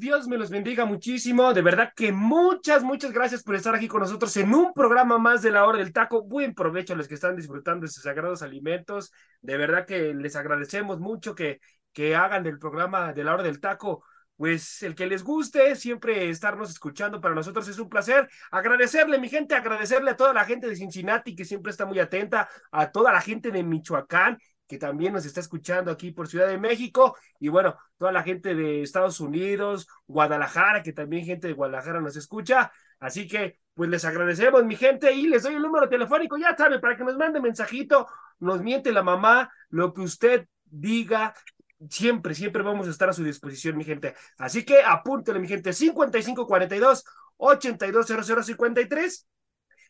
Dios me los bendiga muchísimo. De verdad que muchas, muchas gracias por estar aquí con nosotros en un programa más de la hora del taco. Buen provecho a los que están disfrutando de sus sagrados alimentos. De verdad que les agradecemos mucho que, que hagan del programa de la hora del taco. Pues el que les guste, siempre estarnos escuchando para nosotros es un placer. Agradecerle, mi gente, agradecerle a toda la gente de Cincinnati que siempre está muy atenta, a toda la gente de Michoacán que también nos está escuchando aquí por Ciudad de México, y bueno, toda la gente de Estados Unidos, Guadalajara, que también gente de Guadalajara nos escucha. Así que, pues les agradecemos, mi gente, y les doy el número telefónico, ya sabe, para que nos mande mensajito, nos miente la mamá, lo que usted diga, siempre, siempre vamos a estar a su disposición, mi gente. Así que apúntele, mi gente, 5542 820053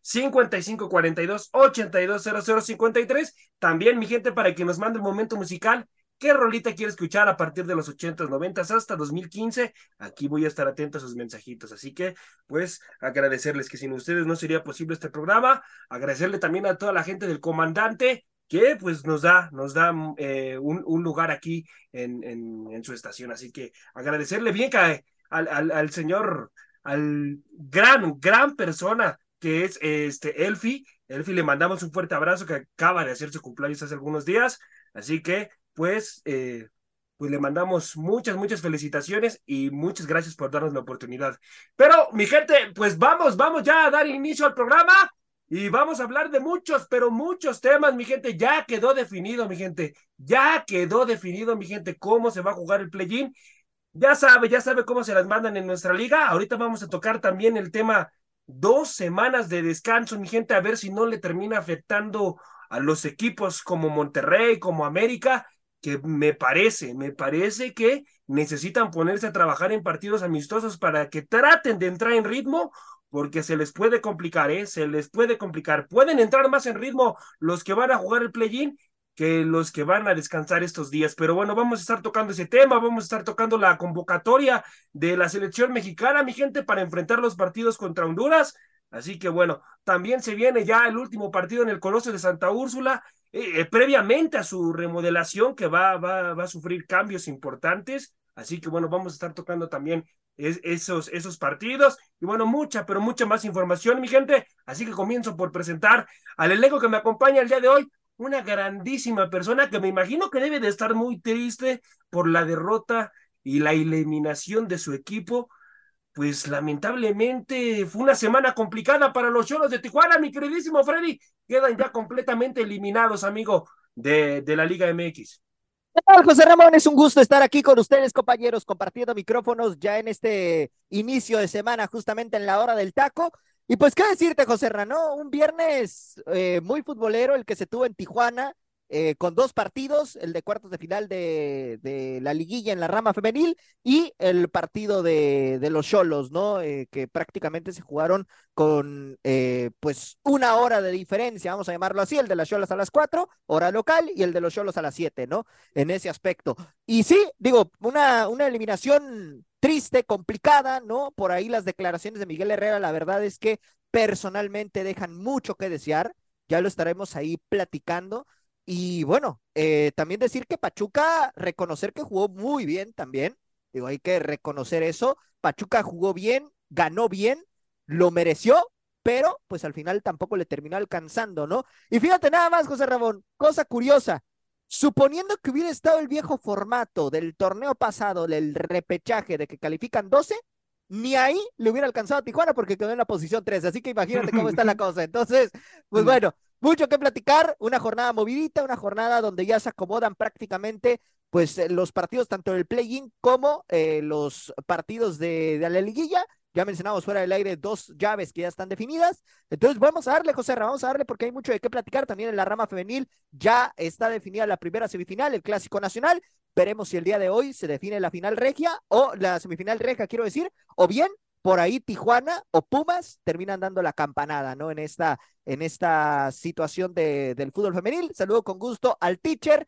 55 42 82 53. También, mi gente, para que nos mande el momento musical. ¿Qué rolita quiere escuchar a partir de los 80s, 90 hasta 2015? Aquí voy a estar atento a sus mensajitos. Así que, pues, agradecerles que sin ustedes no sería posible este programa. Agradecerle también a toda la gente del comandante que pues nos da, nos da eh, un, lugar aquí en, en, su estación. Así que agradecerle bien que al, al, al señor, al gran, gran persona que es este Elfi. Elfi le mandamos un fuerte abrazo que acaba de hacer su cumpleaños hace algunos días. Así que, pues, eh, pues le mandamos muchas, muchas felicitaciones y muchas gracias por darnos la oportunidad. Pero, mi gente, pues vamos, vamos ya a dar inicio al programa y vamos a hablar de muchos, pero muchos temas, mi gente. Ya quedó definido, mi gente. Ya quedó definido, mi gente, cómo se va a jugar el play-in. Ya sabe, ya sabe cómo se las mandan en nuestra liga. Ahorita vamos a tocar también el tema dos semanas de descanso, mi gente, a ver si no le termina afectando a los equipos como Monterrey, como América, que me parece, me parece que necesitan ponerse a trabajar en partidos amistosos para que traten de entrar en ritmo, porque se les puede complicar, ¿eh? Se les puede complicar. Pueden entrar más en ritmo los que van a jugar el play-in que los que van a descansar estos días. Pero bueno, vamos a estar tocando ese tema, vamos a estar tocando la convocatoria de la selección mexicana, mi gente, para enfrentar los partidos contra Honduras. Así que bueno, también se viene ya el último partido en el Coloso de Santa Úrsula, eh, eh, previamente a su remodelación que va, va, va a sufrir cambios importantes. Así que bueno, vamos a estar tocando también esos, esos partidos. Y bueno, mucha, pero mucha más información, mi gente. Así que comienzo por presentar al elenco que me acompaña el día de hoy una grandísima persona que me imagino que debe de estar muy triste por la derrota y la eliminación de su equipo. Pues lamentablemente fue una semana complicada para los Cholos de Tijuana, mi queridísimo Freddy. Quedan ya completamente eliminados, amigo, de, de la Liga MX. ¿Qué tal, José Ramón? Es un gusto estar aquí con ustedes, compañeros, compartiendo micrófonos ya en este inicio de semana, justamente en la hora del taco. Y pues, ¿qué decirte, José Rano? Un viernes eh, muy futbolero el que se tuvo en Tijuana, eh, con dos partidos, el de cuartos de final de, de, la liguilla en la rama femenil y el partido de, los Cholos, ¿no? Eh, que prácticamente se jugaron con pues una hora de diferencia, vamos a llamarlo así, el de las Cholos a las cuatro, hora local, y el de los Cholos a las siete, ¿no? En ese aspecto. Y sí, digo, una, una eliminación triste, complicada, ¿no? Por ahí las declaraciones de Miguel Herrera, la verdad es que personalmente dejan mucho que desear, ya lo estaremos ahí platicando. Y bueno, eh, también decir que Pachuca, reconocer que jugó muy bien también, digo, hay que reconocer eso, Pachuca jugó bien, ganó bien, lo mereció, pero pues al final tampoco le terminó alcanzando, ¿no? Y fíjate nada más, José Ramón, cosa curiosa, Suponiendo que hubiera estado el viejo formato del torneo pasado, del repechaje de que califican 12, ni ahí le hubiera alcanzado a Tijuana porque quedó en la posición 3. Así que imagínate cómo está la cosa. Entonces, pues bueno, mucho que platicar. Una jornada movidita, una jornada donde ya se acomodan prácticamente pues eh, los partidos tanto del play-in como eh, los partidos de, la liguilla Ya mencionamos fuera del aire dos llaves que ya están definidas. Entonces vamos a darle, José, vamos a darle porque hay mucho de qué platicar. También en la rama femenil ya está definida la primera semifinal, el Clásico Nacional. Veremos si el día de hoy se define la final regia o la semifinal regia, quiero decir, o bien por ahí Tijuana o Pumas terminan dando la campanada, ¿no? En esta, en esta situación de, del fútbol femenil. Saludo con gusto al teacher,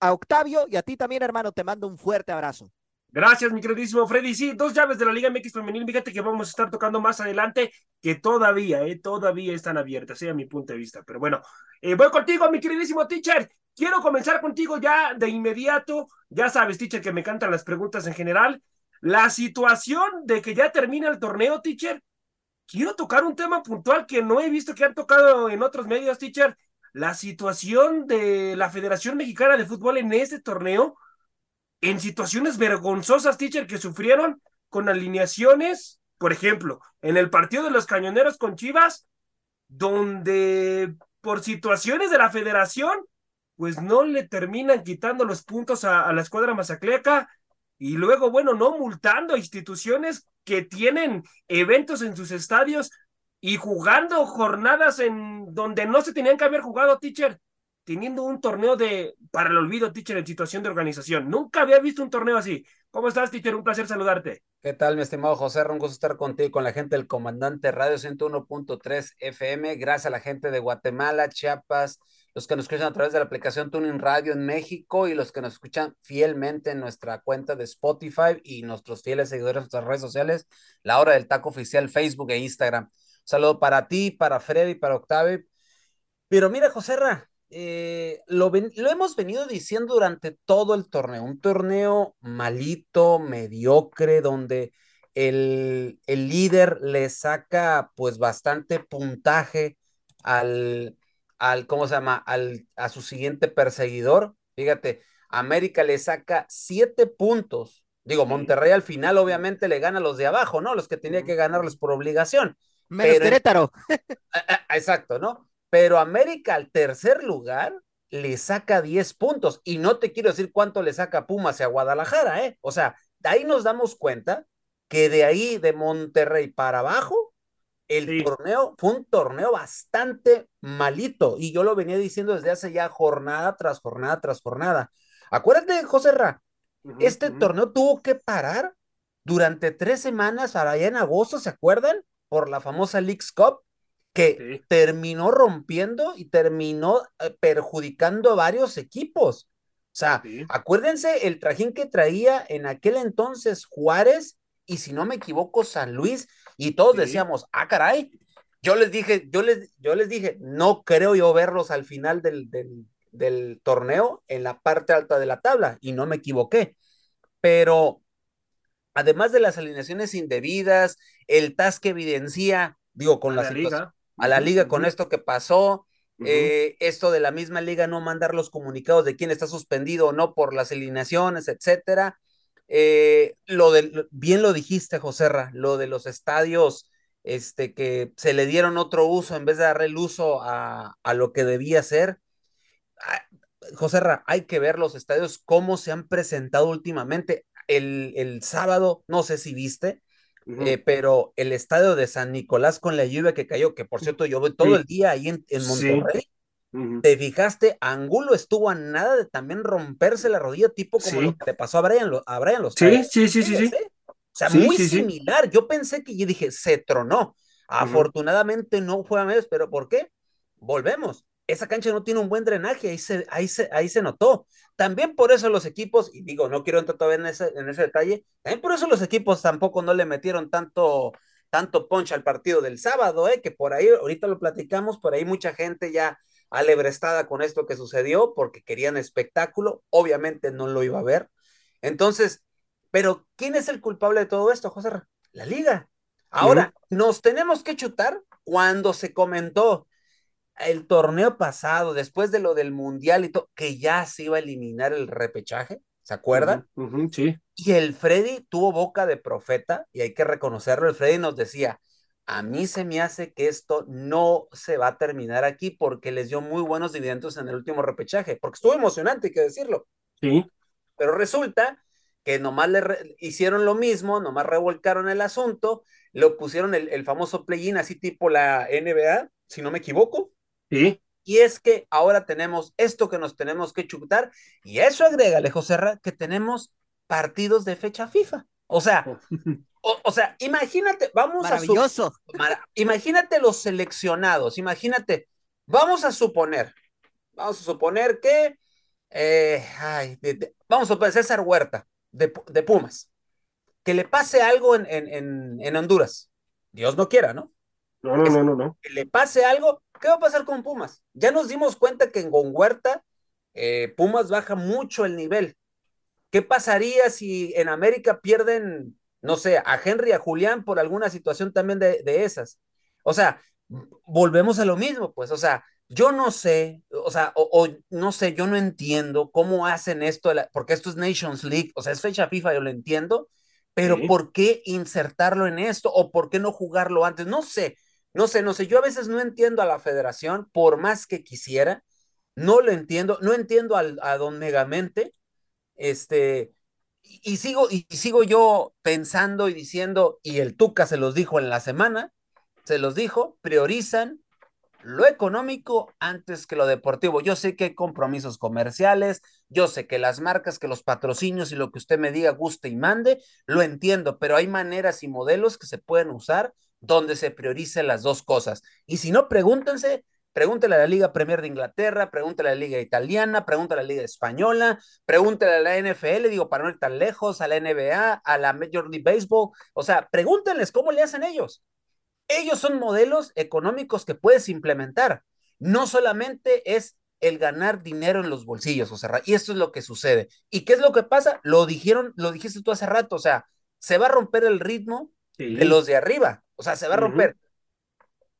a Octavio y a ti también, hermano. Te mando un fuerte abrazo. Gracias, mi queridísimo Freddy. Sí, dos llaves de la Liga MX Femenil. Fíjate que vamos a estar tocando más adelante, que todavía, eh, todavía están abiertas, eh, a mi punto de vista. Pero bueno, eh, voy contigo, mi queridísimo teacher. Quiero comenzar contigo ya de inmediato. Ya sabes, teacher, que me encantan las preguntas en general. La situación de que ya termina el torneo, teacher. Quiero tocar un tema puntual que no he visto que han tocado en otros medios, teacher. La situación de la Federación Mexicana de Fútbol en este torneo en situaciones vergonzosas, teacher, que sufrieron con alineaciones, por ejemplo, en el partido de los cañoneros con Chivas, donde por situaciones de la federación, pues no le terminan quitando los puntos a, a la escuadra mazacleca y luego, bueno, no multando a instituciones que tienen eventos en sus estadios y jugando jornadas en donde no se tenían que haber jugado, teacher teniendo un torneo de para el olvido, teacher, en situación de organización. Nunca había visto un torneo así. ¿Cómo estás, teacher? Un placer saludarte. ¿Qué tal, mi estimado José? Un gusto estar contigo con la gente del Comandante Radio 101.3 FM. Gracias a la gente de Guatemala, Chiapas, los que nos escuchan a través de la aplicación Tuning Radio en México y los que nos escuchan fielmente en nuestra cuenta de Spotify y nuestros fieles seguidores en nuestras redes sociales, La Hora del Taco Oficial, Facebook e Instagram. Un saludo para ti, para Freddy, para Octavio. Pero mira, José eh, lo, lo, hemos venido diciendo durante todo el torneo, un torneo malito, mediocre, donde el, el líder le saca pues bastante puntaje al, al, ¿cómo se llama? Al, a su siguiente perseguidor. Fíjate, América le saca siete puntos. Digo, Monterrey al final obviamente le gana a los de abajo, ¿no? Los que tenía que ganarles por obligación. Menos Querétaro. Exacto, ¿no? pero América al tercer lugar le saca 10 puntos y no te quiero decir cuánto le saca Pumas a Guadalajara, ¿eh? O sea, de ahí nos damos cuenta que de ahí de Monterrey para abajo, el torneo fue un torneo bastante malito y yo lo venía diciendo desde hace ya jornada tras jornada tras jornada. Acuérdate, José Ra, este torneo tuvo que parar durante tres semanas allá en agosto, ¿se acuerdan? Por la famosa Leagues Cup que terminó rompiendo y terminó eh, perjudicando a varios equipos. O sea, acuérdense el trajín que traía en aquel entonces Juárez y si no me equivoco San Luis y todos decíamos, ah, caray, yo les dije, yo les, yo les dije, no creo yo verlos al final del, del, del torneo en la parte alta de la tabla y no me equivoqué. Pero además de las alineaciones indebidas, el TAS que evidencia, digo, con la, situación, a la liga con esto que pasó, eh, esto de la misma liga no mandar los comunicados de quién está suspendido o no por las alineaciones, etcétera. Eh, lo del, bien lo dijiste, Joserra, lo de los estadios, este, que se le dieron otro uso en vez de darle el uso a, a lo que debía ser. Ah, Joserra, hay que ver los estadios, cómo se han presentado últimamente. El, el sábado, no sé si viste, eh, pero el estadio de San Nicolás con la lluvia que cayó, que por cierto yo voy todo el día ahí en, Monterrey, ¿te fijaste? Angulo estuvo a nada de también romperse la rodilla, tipo como lo que le pasó a Brian, a Brian los Sí, sí, sí, sí, sí. O sea, muy similar. Yo pensé que yo dije, se tronó. Afortunadamente no fue a medio, pero ¿por qué? Volvemos esa cancha no tiene un buen drenaje, ahí se, ahí se, ahí se notó. También por eso los equipos, y digo, no quiero entrar todavía en ese, en ese detalle, también por eso los equipos tampoco no le metieron tanto, tanto punch al partido del sábado, ¿eh? que por ahí, ahorita lo platicamos, por ahí mucha gente ya alebrestada con esto que sucedió, porque querían espectáculo, obviamente no lo iba a ver. Entonces, pero ¿quién es el culpable de todo esto, José? La liga. Ahora, nos tenemos que chutar cuando se comentó el torneo pasado, después de lo del mundial y todo, que ya se iba a eliminar el repechaje, ¿se acuerdan? sí. Y el Freddy tuvo boca de profeta, y hay que reconocerlo, el Freddy nos decía, a mí se me hace que esto no se va a terminar aquí porque les dio muy buenos dividendos en el último repechaje, porque estuvo emocionante, hay que decirlo. Sí. Pero resulta que nomás le hicieron lo mismo, nomás revolcaron el asunto, lo pusieron el, el famoso play-in así tipo la NBA, si no me equivoco. Sí. Y es que ahora tenemos esto que nos tenemos que chutar, y eso agrega, José Serra, que tenemos partidos de fecha FIFA. O sea, o, o sea, imagínate, vamos Maravilloso. a... Maravilloso. Imagínate los seleccionados, imagínate, vamos a suponer, vamos a suponer que, eh, ay, de, de, vamos a suponer César Huerta, de, de, Pumas, que le pase algo en, en, en, Honduras. Dios no quiera, ¿no? No, no, no, no, no. Que le pase algo, ¿qué va a pasar con Pumas? Ya nos dimos cuenta que en Huerta eh, Pumas baja mucho el nivel. ¿Qué pasaría si en América pierden, no sé, a Henry, a Julián por alguna situación también de, de esas? O sea, volvemos a lo mismo, pues, o sea, yo no sé, o sea, o, o, no sé, yo no entiendo cómo hacen esto, porque esto es Nations League, o sea, es fecha FIFA, yo lo entiendo, pero sí. ¿por qué insertarlo en esto o por qué no jugarlo antes? No sé, no sé, no sé, yo a veces no entiendo a la federación, por más que quisiera, no lo entiendo, no entiendo al, a don Megamente, este, y, sigo, y sigo yo pensando y diciendo, y el Tuca se los dijo en la semana, se los dijo, priorizan lo económico antes que lo deportivo. Yo sé que hay compromisos comerciales, yo sé que las marcas, que los patrocinios y lo que usted me diga guste y mande, lo entiendo, pero hay maneras y modelos que se pueden usar donde se prioricen las dos cosas. Y si no, pregúntense, pregúntele a la Liga Premier de Inglaterra, pregúntele a la Liga Italiana, pregúntele a la Liga Española, pregúntele a la NFL, digo, para no ir tan lejos, a la NBA, a la Major League Baseball, o sea, pregúntenles cómo le hacen ellos ellos son modelos económicos que puedes implementar. No solamente es el ganar dinero en los bolsillos, o sea, y esto es lo que sucede. ¿Y qué es lo que pasa? Lo dijeron, lo dijiste tú hace rato, o sea, se va a romper el ritmo sí. de los de arriba, o sea, se va a romper. Uh -huh.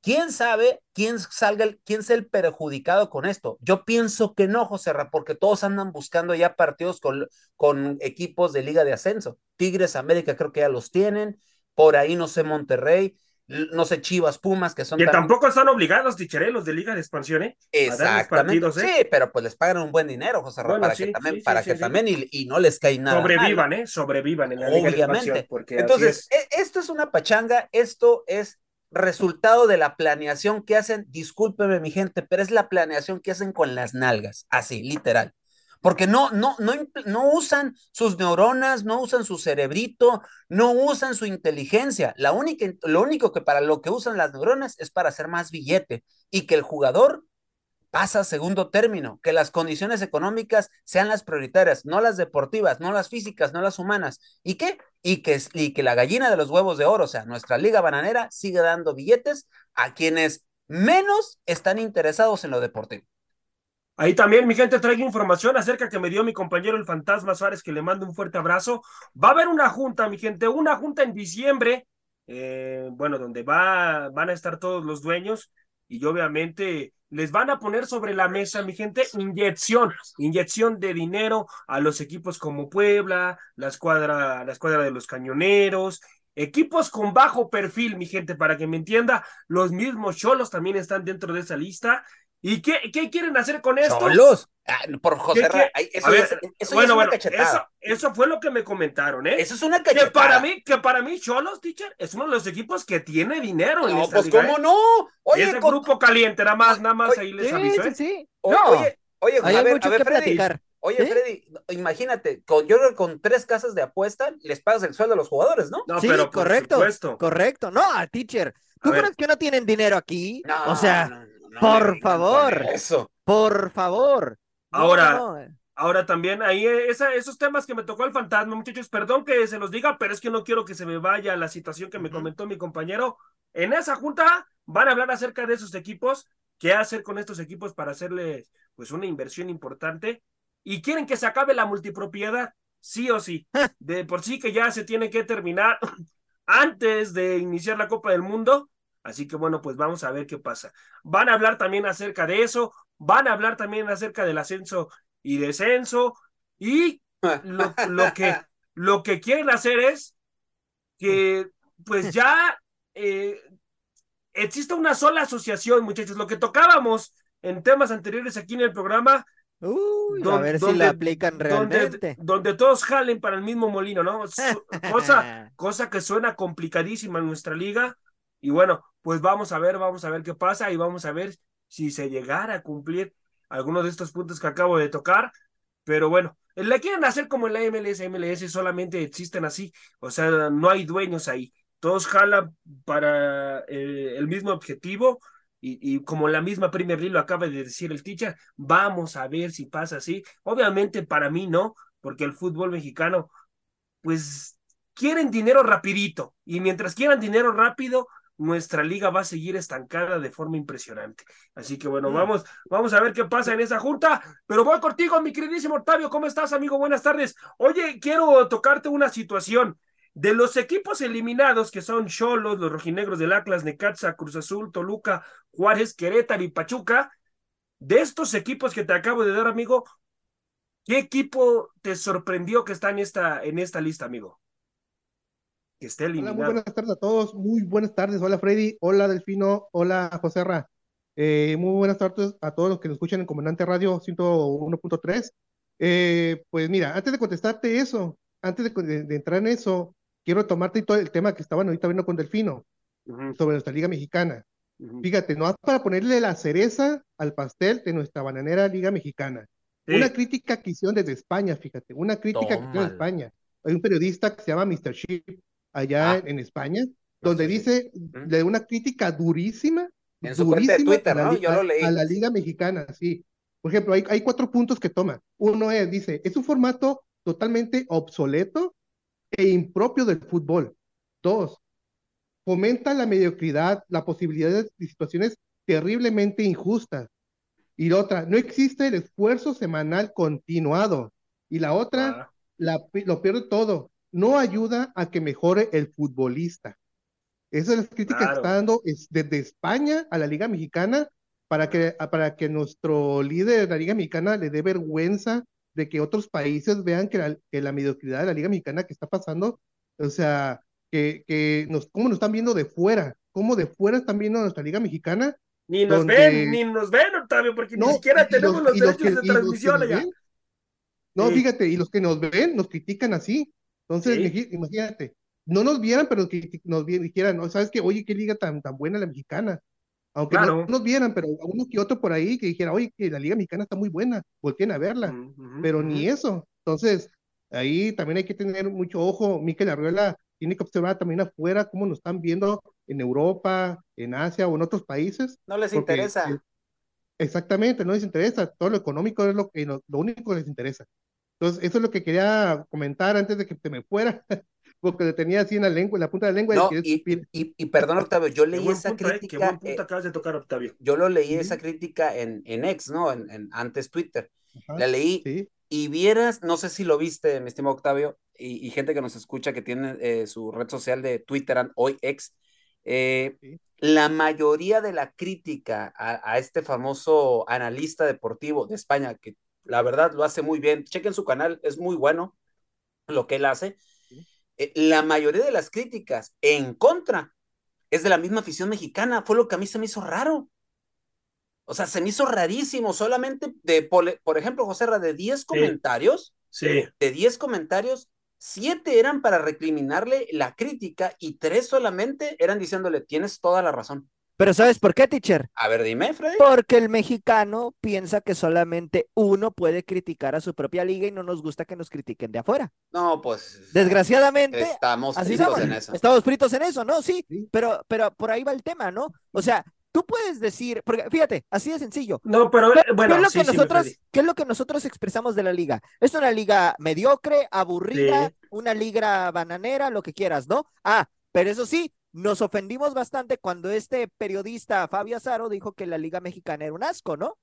¿Quién sabe quién salga, el, quién sea el perjudicado con esto? Yo pienso que no, José Ra, porque todos andan buscando ya partidos con, con equipos de liga de ascenso. Tigres, América creo que ya los tienen, por ahí no sé, Monterrey, no sé, Chivas, Pumas, que son. Que también... tampoco están obligados, ticherelos de Liga de Expansión, ¿eh? Exactamente. Partidos, ¿eh? Sí, pero pues les pagan un buen dinero, José bueno, para sí, que también, sí, para sí, que también y, y, no les cae nada. Sobrevivan, mal. ¿eh? Sobrevivan en la Liga Obviamente. de Expansión. Porque Entonces, es. esto es una pachanga, esto es resultado de la planeación que hacen, discúlpeme mi gente, pero es la planeación que hacen con las nalgas, así, literal porque no, no, no, usan sus neuronas, no usan su cerebrito, no usan su inteligencia. La única, lo único que para lo que usan las neuronas es para hacer más billete y que el jugador pasa a segundo término, que las condiciones económicas sean las prioritarias, no las deportivas, no las físicas, no las humanas. ¿Y qué? Y que, y que la gallina de los huevos de oro, o sea, nuestra liga bananera, sigue dando billetes a quienes menos están interesados en lo deportivo. Ahí también, mi gente, traigo información acerca que me dio mi compañero el Fantasma Suárez, que le mando un fuerte abrazo. Va a haber una junta, mi gente, una junta en diciembre, eh, bueno, donde va, van a estar todos los dueños y obviamente les van a poner sobre la mesa, mi gente, inyección, inyección de dinero a los equipos como Puebla, la escuadra, la escuadra de los cañoneros, equipos con bajo perfil, mi gente, para que me entienda, los mismos cholos también están dentro de esa lista. ¿Y qué, qué, quieren hacer con esto? ¡Cholos! Ah, por José Ra, eso, ver, es, eso bueno, es una bueno, cachetada. Eso, eso, fue lo que me comentaron, ¿eh? Eso es una cachetada. Que para mí, que para mí, Cholos, teacher, es uno de los equipos que tiene dinero en no, esta pues liga, cómo ¿eh? no. Oye, ese con... grupo caliente, nada más, nada más oye, ahí les sí, aviso, ¿eh? Sí, sí. No. Oye, oye, Hay a ver, mucho a ver, que Freddy. platicar. Oye, ¿Sí? Freddy, imagínate, con, yo creo que con tres casas de apuesta les pagas el sueldo a los jugadores, ¿no? No, sí, pero por correcto, supuesto. correcto. No, teacher, ¿tú A ver. crees que no tienen dinero aquí? No, o sea, no, no, por favor. Eso. por favor. Ahora, no, no. Ahora también ahí eh, esa, esos temas que me tocó el fantasma, muchachos, perdón que se los diga, pero es que no quiero que se me vaya la situación que me comentó mi compañero. En esa junta van a hablar acerca de esos equipos, qué hacer con estos equipos para hacerles pues una inversión importante y quieren que se acabe la multipropiedad, sí o sí. De por sí que ya se tiene que terminar antes de iniciar la Copa del Mundo. Así que bueno, pues vamos a ver qué pasa. Van a hablar también acerca de eso, van a hablar también acerca del ascenso y descenso y lo, lo que lo que quieren hacer es que pues ya eh, exista una sola asociación, muchachos. Lo que tocábamos en temas anteriores aquí en el programa, Uy, a ver si la aplican realmente. Donde, todos jalen para el mismo molino, ¿no? cosa, cosa que suena complicadísima en nuestra liga. Y bueno, pues vamos a ver, vamos a ver qué pasa y vamos a ver si se llegara a cumplir algunos de estos puntos que acabo de tocar. Pero bueno, la quieren hacer como en la MLS, MLS solamente existen así, o sea, no hay dueños ahí. Todos jalan para eh, el mismo objetivo y, como la misma Premier League lo acaba de decir el teacher, vamos a ver si pasa así. Obviamente para mí no, porque el fútbol mexicano, pues quieren dinero rapidito y mientras quieran dinero rápido, nuestra liga va a seguir estancada de forma impresionante. Así que bueno, mm. vamos, vamos a ver qué pasa en esa junta. Pero voy contigo, mi queridísimo Octavio. ¿Cómo estás, amigo? Buenas tardes. Oye, quiero tocarte una situación. De los equipos eliminados, que son Cholos, los rojinegros del Atlas, Necaxa, Cruz Azul, Toluca, Juárez, Querétaro y Pachuca, de estos equipos que te acabo de dar, amigo, ¿qué equipo te sorprendió que está en esta, en esta lista, amigo? Que esté eliminado. Hola, muy buenas tardes a todos, muy buenas tardes. Hola, Freddy, hola, Delfino, hola, José Ra. Eh, muy buenas tardes a todos los que nos escuchan en Comandante Radio 101.3. Eh, pues mira, antes de contestarte eso, antes de entrar en eso, quiero tomarte todo el tema que estaban ahorita viendo con Delfino sobre nuestra Liga Mexicana. Fíjate, no para ponerle la cereza al pastel de nuestra bananera Liga Mexicana. Una crítica que hicieron desde España, fíjate, una crítica que hicieron en España. Hay un periodista que se llama Mr. Ship allá ah. en, España, donde dice de una crítica durísima, en su durísima de Twitter, a, la, Yo lo leí. a la Liga Mexicana, sí. Por ejemplo, hay, hay cuatro puntos que toma. Uno es, dice, es un formato totalmente obsoleto e impropio del fútbol. Dos, fomenta la mediocridad, la posibilidad de situaciones terriblemente injustas. Y la otra, no existe el esfuerzo semanal continuado. Y la otra, la, lo peor de todo, no ayuda a que mejore el futbolista. Esa es la crítica que está dando es desde España a la Liga Mexicana para que, para que nuestro líder de la Liga Mexicana le dé vergüenza de que otros países vean que la, que la mediocridad de la Liga Mexicana que está pasando, o sea, que, que nos, cómo nos están viendo de fuera, cómo de fuera están viendo a nuestra Liga Mexicana. Ni nos ven, ni nos ven, Octavio, porque ni siquiera tenemos los, derechos de transmisión allá. no, fíjate, y los que nos ven nos critican así. Entonces, imagínate, no nos vieran, pero nos dijeran, ¿no? ¿Sabes qué? Oye, qué liga tan, tan buena la mexicana. Aunque no nos vieran, pero uno que otro por ahí que dijera, oye, que la Liga Mexicana está muy buena, volteen a verla. pero ni eso. Entonces, ahí también hay que tener mucho ojo. Miquel Arruela tiene que observar también afuera cómo nos están viendo en Europa, en Asia o en otros países. No les interesa. exactamente, no les interesa. Todo lo económico es lo, que lo único que les interesa. Entonces, eso es lo que quería comentar antes de que te me fuera. porque le tenía así en la lengua, en la punta de la lengua. y, y, y, perdón, Octavio, yo leí esa eh, crítica. Qué acabas de tocar, Octavio. Yo lo leí esa crítica en, en X, ¿no? En, en antes Twitter. la leí y vieras, no sé si lo viste, mi estimado Octavio, y, gente que nos escucha que tiene eh, su red social de Twitter, hoy X. Eh, la mayoría de la crítica a, a, este famoso analista deportivo de España, que la verdad lo hace muy bien, chequen su canal, es muy bueno lo que él hace eh, la mayoría de las críticas en contra es de la misma afición mexicana. Fue lo que a mí se me hizo raro. O sea, se me hizo rarísimo. Solamente de, por, ejemplo, José Ra, de 10 comentarios, sí. de 10 comentarios, 7 eran para recriminarle la crítica y 3 solamente eran diciéndole, tienes toda la razón. Pero ¿sabes por qué, teacher? A ver, dime, Freddy. Porque el mexicano piensa que solamente uno puede criticar a su propia liga y no nos gusta que nos critiquen de afuera. No, pues. Desgraciadamente. Estamos fritos en eso. Estamos fritos en eso, ¿no? Sí, Pero, pero por ahí va el tema, ¿no? O sea, tú puedes decir, porque fíjate, así de sencillo. No, pero bueno, ¿qué es lo que nosotros, ¿qué es lo que nosotros expresamos de la liga? Es una liga mediocre, aburrida, una liga bananera, lo que quieras, ¿no? Ah, pero eso sí, nos ofendimos bastante cuando este periodista Fabio Azaro dijo que la Liga Mexicana era un asco, ¿no?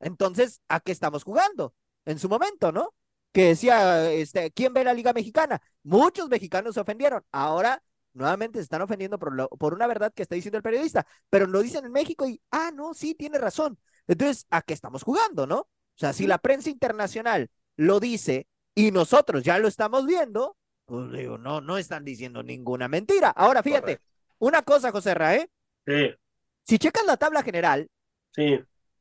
Entonces, ¿a qué estamos jugando? En su momento, ¿no? Que decía, este, ¿quién ve la Liga Mexicana? Muchos mexicanos se ofendieron. Ahora, nuevamente se están ofendiendo por, por una verdad que está diciendo el periodista, pero lo dicen en México y, ah, no, sí, tiene razón. Entonces, ¿a qué estamos jugando, no? O sea, si la prensa internacional lo dice y nosotros ya lo estamos viendo, pues digo, no, no están diciendo ninguna mentira. Ahora, fíjate, una cosa, José Rae. Sí. Si checas la tabla general, sí.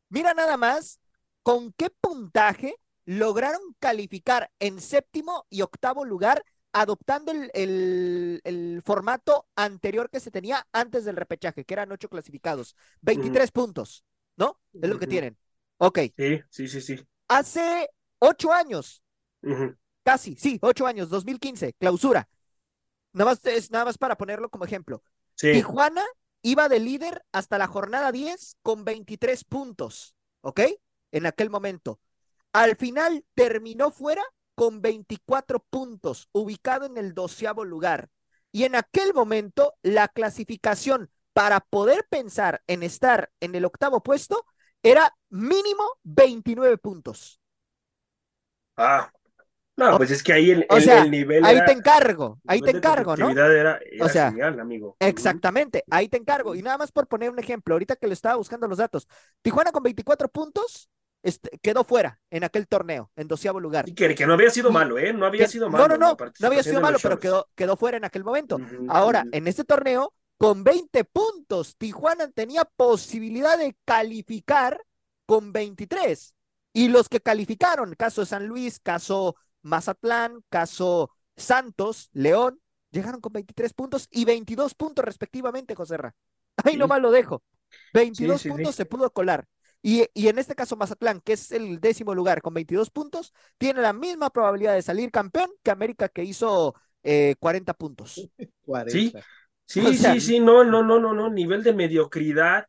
mira nada más ¿con qué puntaje lograron calificar en séptimo y octavo lugar adoptando el, el, formato anterior que se tenía antes del repechaje, que eran ocho clasificados. 23 puntos, ¿no? Es lo que tienen. Ok. Sí, sí, sí, sí. Hace ocho años, casi, sí, ocho años, 2015, clausura. Nada más, es nada más para ponerlo como ejemplo. Tijuana iba de líder hasta la jornada 10 con 23 puntos, ¿ok? En aquel momento. Al final terminó fuera con 24 puntos, ubicado en el doceavo lugar. Y en aquel momento, la clasificación para poder pensar en estar en el octavo puesto era mínimo 29 puntos. Ah, no, pues es que ahí el, nivel. Ahí te encargo, ahí te encargo, ¿no? Era, o sea, amigo. Exactamente, ahí te encargo. Y nada más por poner un ejemplo, ahorita que le estaba buscando los datos, Tijuana con 24 puntos este, quedó fuera en aquel torneo, en doceavo lugar. Y que, que, no había sido malo, ¿eh? No había sido malo. No, no, no, no había sido malo, pero quedó, quedó fuera en aquel momento. Ahora, en este torneo, con 20 puntos, Tijuana tenía posibilidad de calificar con 23. Y los que calificaron, caso de San Luis, caso Mazatlán, caso Santos, León, llegaron con 23 puntos y 22 puntos respectivamente, José Ra. Ahí nomás lo dejo. 22 puntos se pudo colar. Y, en este caso, Mazatlán, que es el décimo lugar con 22 puntos, tiene la misma probabilidad de salir campeón que América, que hizo 40 eh, puntos. Sí, sí, sí, sí, no, no, no, no, no, nivel de mediocridad.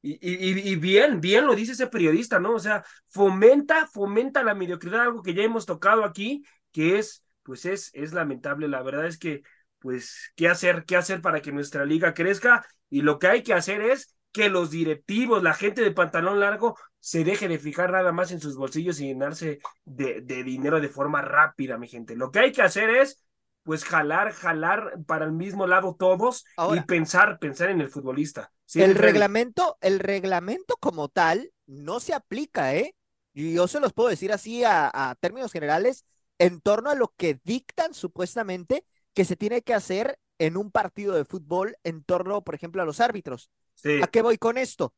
Y, y, bien, bien lo dice ese periodista, ¿no? O sea, fomenta, fomenta la mediocridad, algo que ya hemos tocado aquí, que es, pues es, es lamentable. La verdad es que, pues, ¿qué hacer? ¿Qué hacer para que nuestra liga crezca? Y lo que hay que hacer es que los directivos, la gente de pantalón largo, se deje de fijar nada más en sus bolsillos y llenarse de, dinero de forma rápida, mi gente. Lo que hay que hacer es, pues, jalar, jalar para el mismo lado todos y pensar, pensar en el futbolista. el reglamento, el reglamento como tal no se aplica, ¿eh? Yo se los puedo decir así a, a términos generales, en torno a lo que dictan supuestamente que se tiene que hacer en un partido de fútbol en torno, por ejemplo, a los árbitros. ¿A qué voy con esto?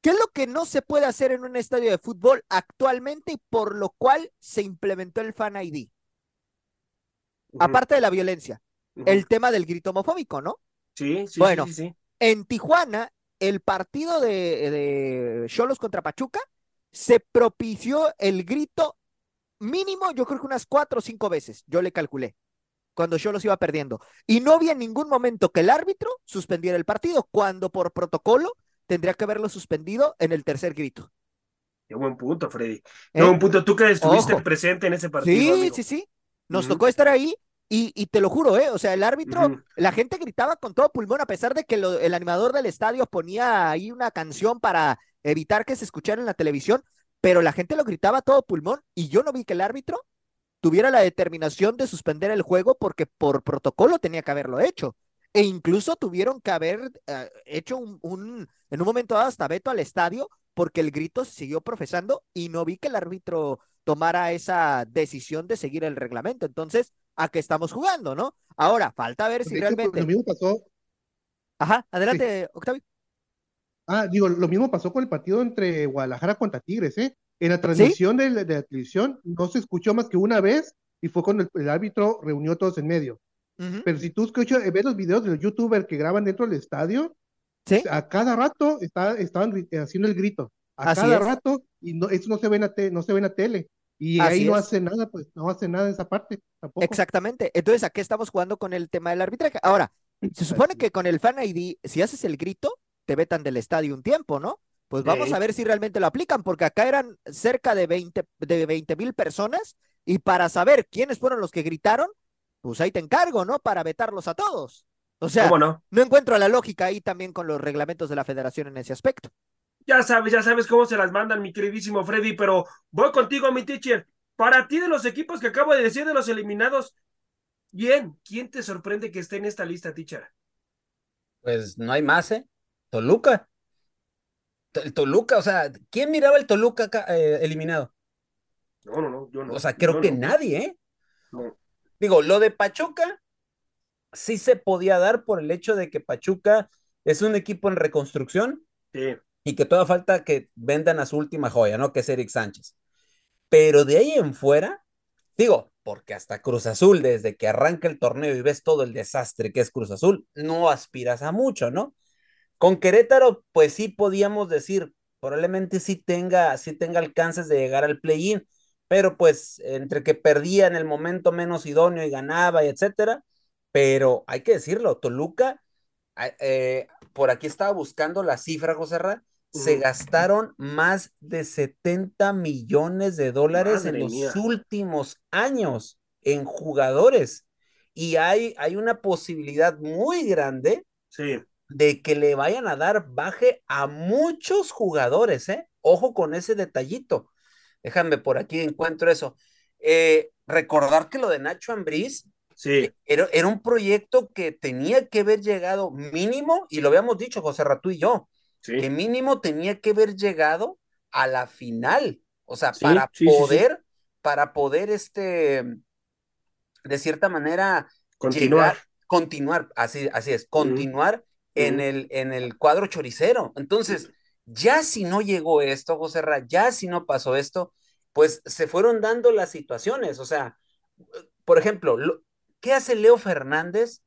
¿Qué es lo que no se puede hacer en un estadio de fútbol actualmente y por lo cual se implementó el Fan ID? Aparte de la violencia, el tema del grito homofóbico, ¿no? Sí, sí, bueno, sí, sí. En Tijuana, el partido de Cholos contra Pachuca se propició el grito mínimo, yo creo que unas cuatro o cinco veces, yo le calculé cuando yo los iba perdiendo. Y no había en ningún momento que el árbitro suspendiera el partido, cuando por protocolo tendría que haberlo suspendido en el tercer grito. Qué buen punto, Freddy. Qué ¿Eh? buen punto. Tú que estuviste presente en ese partido. Sí, sí, sí. Nos tocó estar ahí y, te lo juro, ¿eh? O sea, el árbitro, la gente gritaba con todo pulmón, a pesar de que el animador del estadio ponía ahí una canción para evitar que se escuchara en la televisión, pero la gente lo gritaba todo pulmón y yo no vi que el árbitro tuviera la determinación de suspender el juego porque por protocolo tenía que haberlo hecho. E incluso tuvieron que haber eh, hecho un, en un momento dado hasta veto al estadio porque el grito se siguió profesando y no vi que el árbitro tomara esa decisión de seguir el reglamento. Entonces, ¿a qué estamos jugando, no? Ahora, falta ver si realmente. Lo mismo pasó. Ajá, adelante, Octavio. Ah, digo, lo mismo pasó con el partido entre Guadalajara contra Tigres, ¿eh? En la transmisión de, la, televisión no se escuchó más que una vez y fue cuando el, árbitro reunió todos en medio. Pero si tú escuchas, ves los videos de los youtubers que graban dentro del estadio, a cada rato está, estaban haciendo el grito. A cada rato, y no, eso no se ve en la, no se ve en la tele. Y ahí no hace nada, pues no hace nada en esa parte tampoco. Exactamente. Entonces, ¿a qué estamos jugando con el tema del arbitraje? Ahora, se supone que con el Fan ID, si haces el grito, te vetan del estadio un tiempo, ¿no? Pues vamos a ver si realmente lo aplican, porque acá eran cerca de 20 de mil personas y para saber quiénes fueron los que gritaron, pues ahí te encargo, ¿no? Para vetarlos a todos. O sea, no? no encuentro la lógica ahí también con los reglamentos de la federación en ese aspecto. Ya sabes, ya sabes cómo se las mandan, mi queridísimo Freddy, pero voy contigo, mi teacher. Para ti, de los equipos que acabo de decir, de los eliminados, bien, ¿quién te sorprende que esté en esta lista, teacher? Pues no hay más, ¿eh? Toluca. El Toluca, o sea, ¿quién miraba el Toluca eh, eliminado? No, no, no, yo no. O sea, creo que nadie, ¿eh? Digo, lo de Pachuca sí se podía dar por el hecho de que Pachuca es un equipo en reconstrucción. Sí. Y que toda falta que vendan a su última joya, ¿no? Que es Eric Sánchez. Pero de ahí en fuera, digo, porque hasta Cruz Azul, desde que arranca el torneo y ves todo el desastre que es Cruz Azul, no aspiras a mucho, ¿no? Con Querétaro, pues sí podíamos decir, probablemente sí tenga, sí tenga alcances de llegar al play-in, pero pues entre que perdía en el momento menos idóneo y ganaba y etcétera, pero hay que decirlo, Toluca, eh, por aquí estaba buscando la cifra, José se gastaron más de 70 millones de dólares en los últimos años en jugadores. Y hay, hay una posibilidad muy grande de que le vayan a dar baje a muchos jugadores, ¿eh? Ojo con ese detallito. Déjame por aquí encuentro eso. Eh, recordar que lo de Nacho Ambriz sí. era, era, un proyecto que tenía que haber llegado mínimo, y lo habíamos dicho José Ratú y yo, que mínimo tenía que haber llegado a la final. O sea, para poder, para poder, este, de cierta manera, continuar. continuar, así, así es, continuar en, el, en el cuadro choricero. Entonces, ya si no llegó esto, José Ra, ya si no pasó esto, pues se fueron dando las situaciones. O sea, por ejemplo, ¿qué hace Leo Fernández?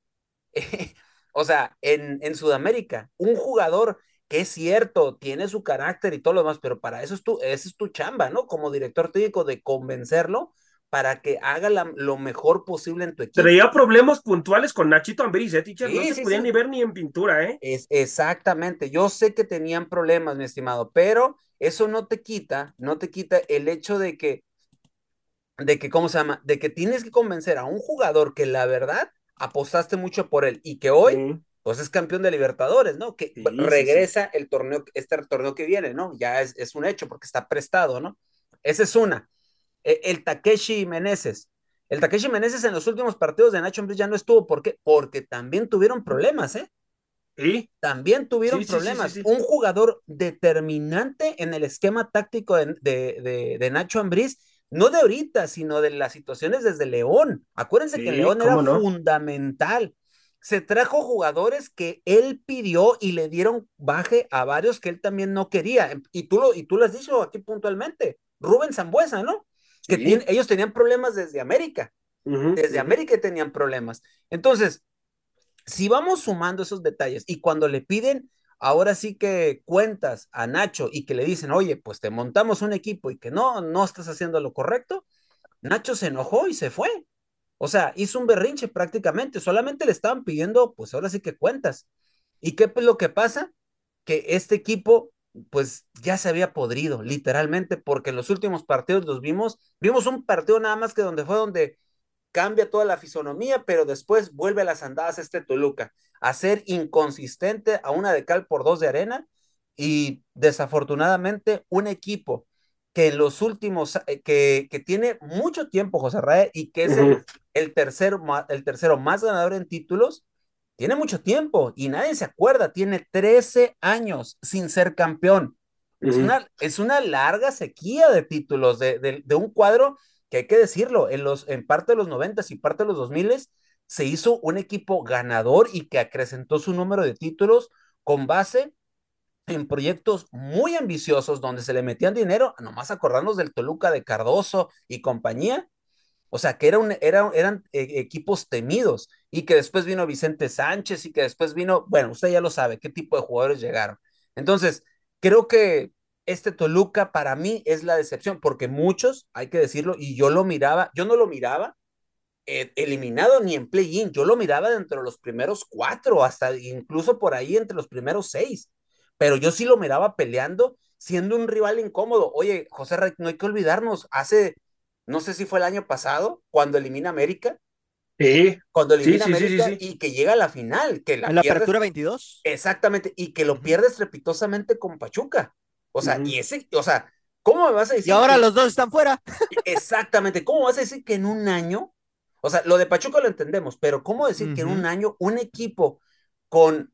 o sea, en, en Sudamérica, un jugador que es cierto, tiene su carácter y todo lo demás, pero para eso es tu, esa es tu chamba, ¿no? Como director técnico de convencerlo para que haga lo mejor posible en tu equipo. Traía problemas puntuales con Nachito Ambriz, ¿eh, teacher? no se podían ni ver ni en pintura, ¿eh? Es, exactamente, yo sé que tenían problemas, mi estimado, pero eso no te quita, no te quita el hecho de que, de que, ¿cómo se llama? De que tienes que convencer a un jugador que la verdad apostaste mucho por él y que hoy pues es campeón de Libertadores, ¿no? Que regresa el torneo, este torneo que viene, ¿no? Ya es, es, un hecho porque está prestado, ¿no? Esa es una. E, el Takeshi Meneses. El Takeshi Meneses en los últimos partidos de Nacho Ambriz ya no estuvo. ¿Por qué? Porque también tuvieron problemas, ¿eh? Sí. También tuvieron problemas. Un jugador determinante en el esquema táctico de, de, de, Nacho Ambriz, no de ahorita, sino de las situaciones desde León. Acuérdense que León era fundamental se trajo jugadores que él pidió y le dieron baje a varios que él también no quería. Y tú lo, y tú lo has dicho aquí puntualmente. Rubén Zambuesa, ¿no? Que ellos tenían problemas desde América. desde América tenían problemas. Entonces, si vamos sumando esos detalles y cuando le piden ahora sí que cuentas a Nacho y que le dicen, oye, pues te montamos un equipo y que no, no estás haciendo lo correcto, Nacho se enojó y se fue. O sea, hizo un berrinche prácticamente, solamente le estaban pidiendo, pues ahora sí que cuentas. ¿Y qué es lo que pasa? Que este equipo, pues ya se había podrido, literalmente, porque en los últimos partidos los vimos, vimos un partido nada más que donde fue donde cambia toda la fisonomía, pero después vuelve a las andadas este Toluca, a ser inconsistente a una de cal por dos de arena y desafortunadamente un equipo que en los últimos, eh, que, que tiene mucho tiempo José Rae y que es el, tercero, el tercero más ganador en títulos, tiene mucho tiempo y nadie se acuerda, tiene 13 años sin ser campeón. es, una, es una larga sequía de títulos de, de, un cuadro que hay que decirlo, en, los, en parte de los 90 y parte de los 2000 se hizo un equipo ganador y que acrecentó su número de títulos con base en proyectos muy ambiciosos donde se le metían dinero, nomás acordarnos del Toluca de Cardoso y compañía. O sea, que era un, era, eran eh, equipos temidos y que después vino Vicente Sánchez y que después vino, bueno, usted ya lo sabe, qué tipo de jugadores llegaron. Entonces, creo que este Toluca para mí es la decepción, porque muchos, hay que decirlo, y yo lo miraba, yo no lo miraba eh, eliminado ni en play-in, yo lo miraba dentro de los primeros cuatro, hasta incluso por ahí entre los primeros seis pero yo sí lo miraba peleando, siendo un rival incómodo. Oye, José Rey, no hay que olvidarnos, hace, no sé si fue el año pasado, cuando elimina América. Sí. Cuando elimina América y que llega a la final. Que la, la apertura 22. Exactamente, y que lo pierde estrepitosamente con Pachuca. O sea, y ese, o sea, ¿cómo me vas a decir? Y ahora los dos están fuera. Exactamente, ¿cómo vas a decir que en un año, o sea, lo de Pachuca lo entendemos, pero ¿cómo decir que en un año un equipo con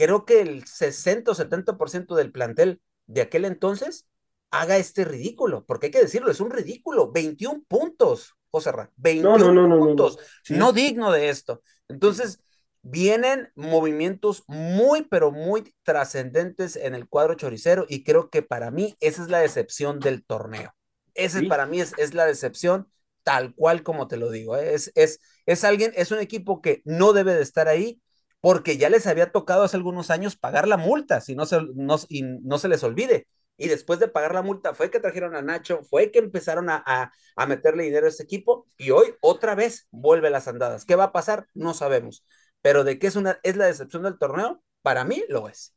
creo que el 60 o 70% del plantel de aquel entonces haga este ridículo, porque hay que decirlo, es un ridículo, 21 puntos, José Ra, 21 puntos, no digno de esto. Entonces, vienen movimientos muy, pero muy trascendentes en el cuadro choricero y creo que para mí esa es la decepción del torneo. Ese para mí es, es, la decepción tal cual como te lo digo. ¿eh? Es, es, es alguien, es un equipo que no debe de estar ahí porque ya les había tocado hace algunos años pagar la multa, si no se, no, se les olvide. Y después de pagar la multa fue que trajeron a Nacho, fue que empezaron a, a, a meterle dinero a ese equipo y hoy otra vez vuelve las andadas. ¿Qué va a pasar? No sabemos. Pero de qué es, una, es la decepción del torneo, para mí lo es.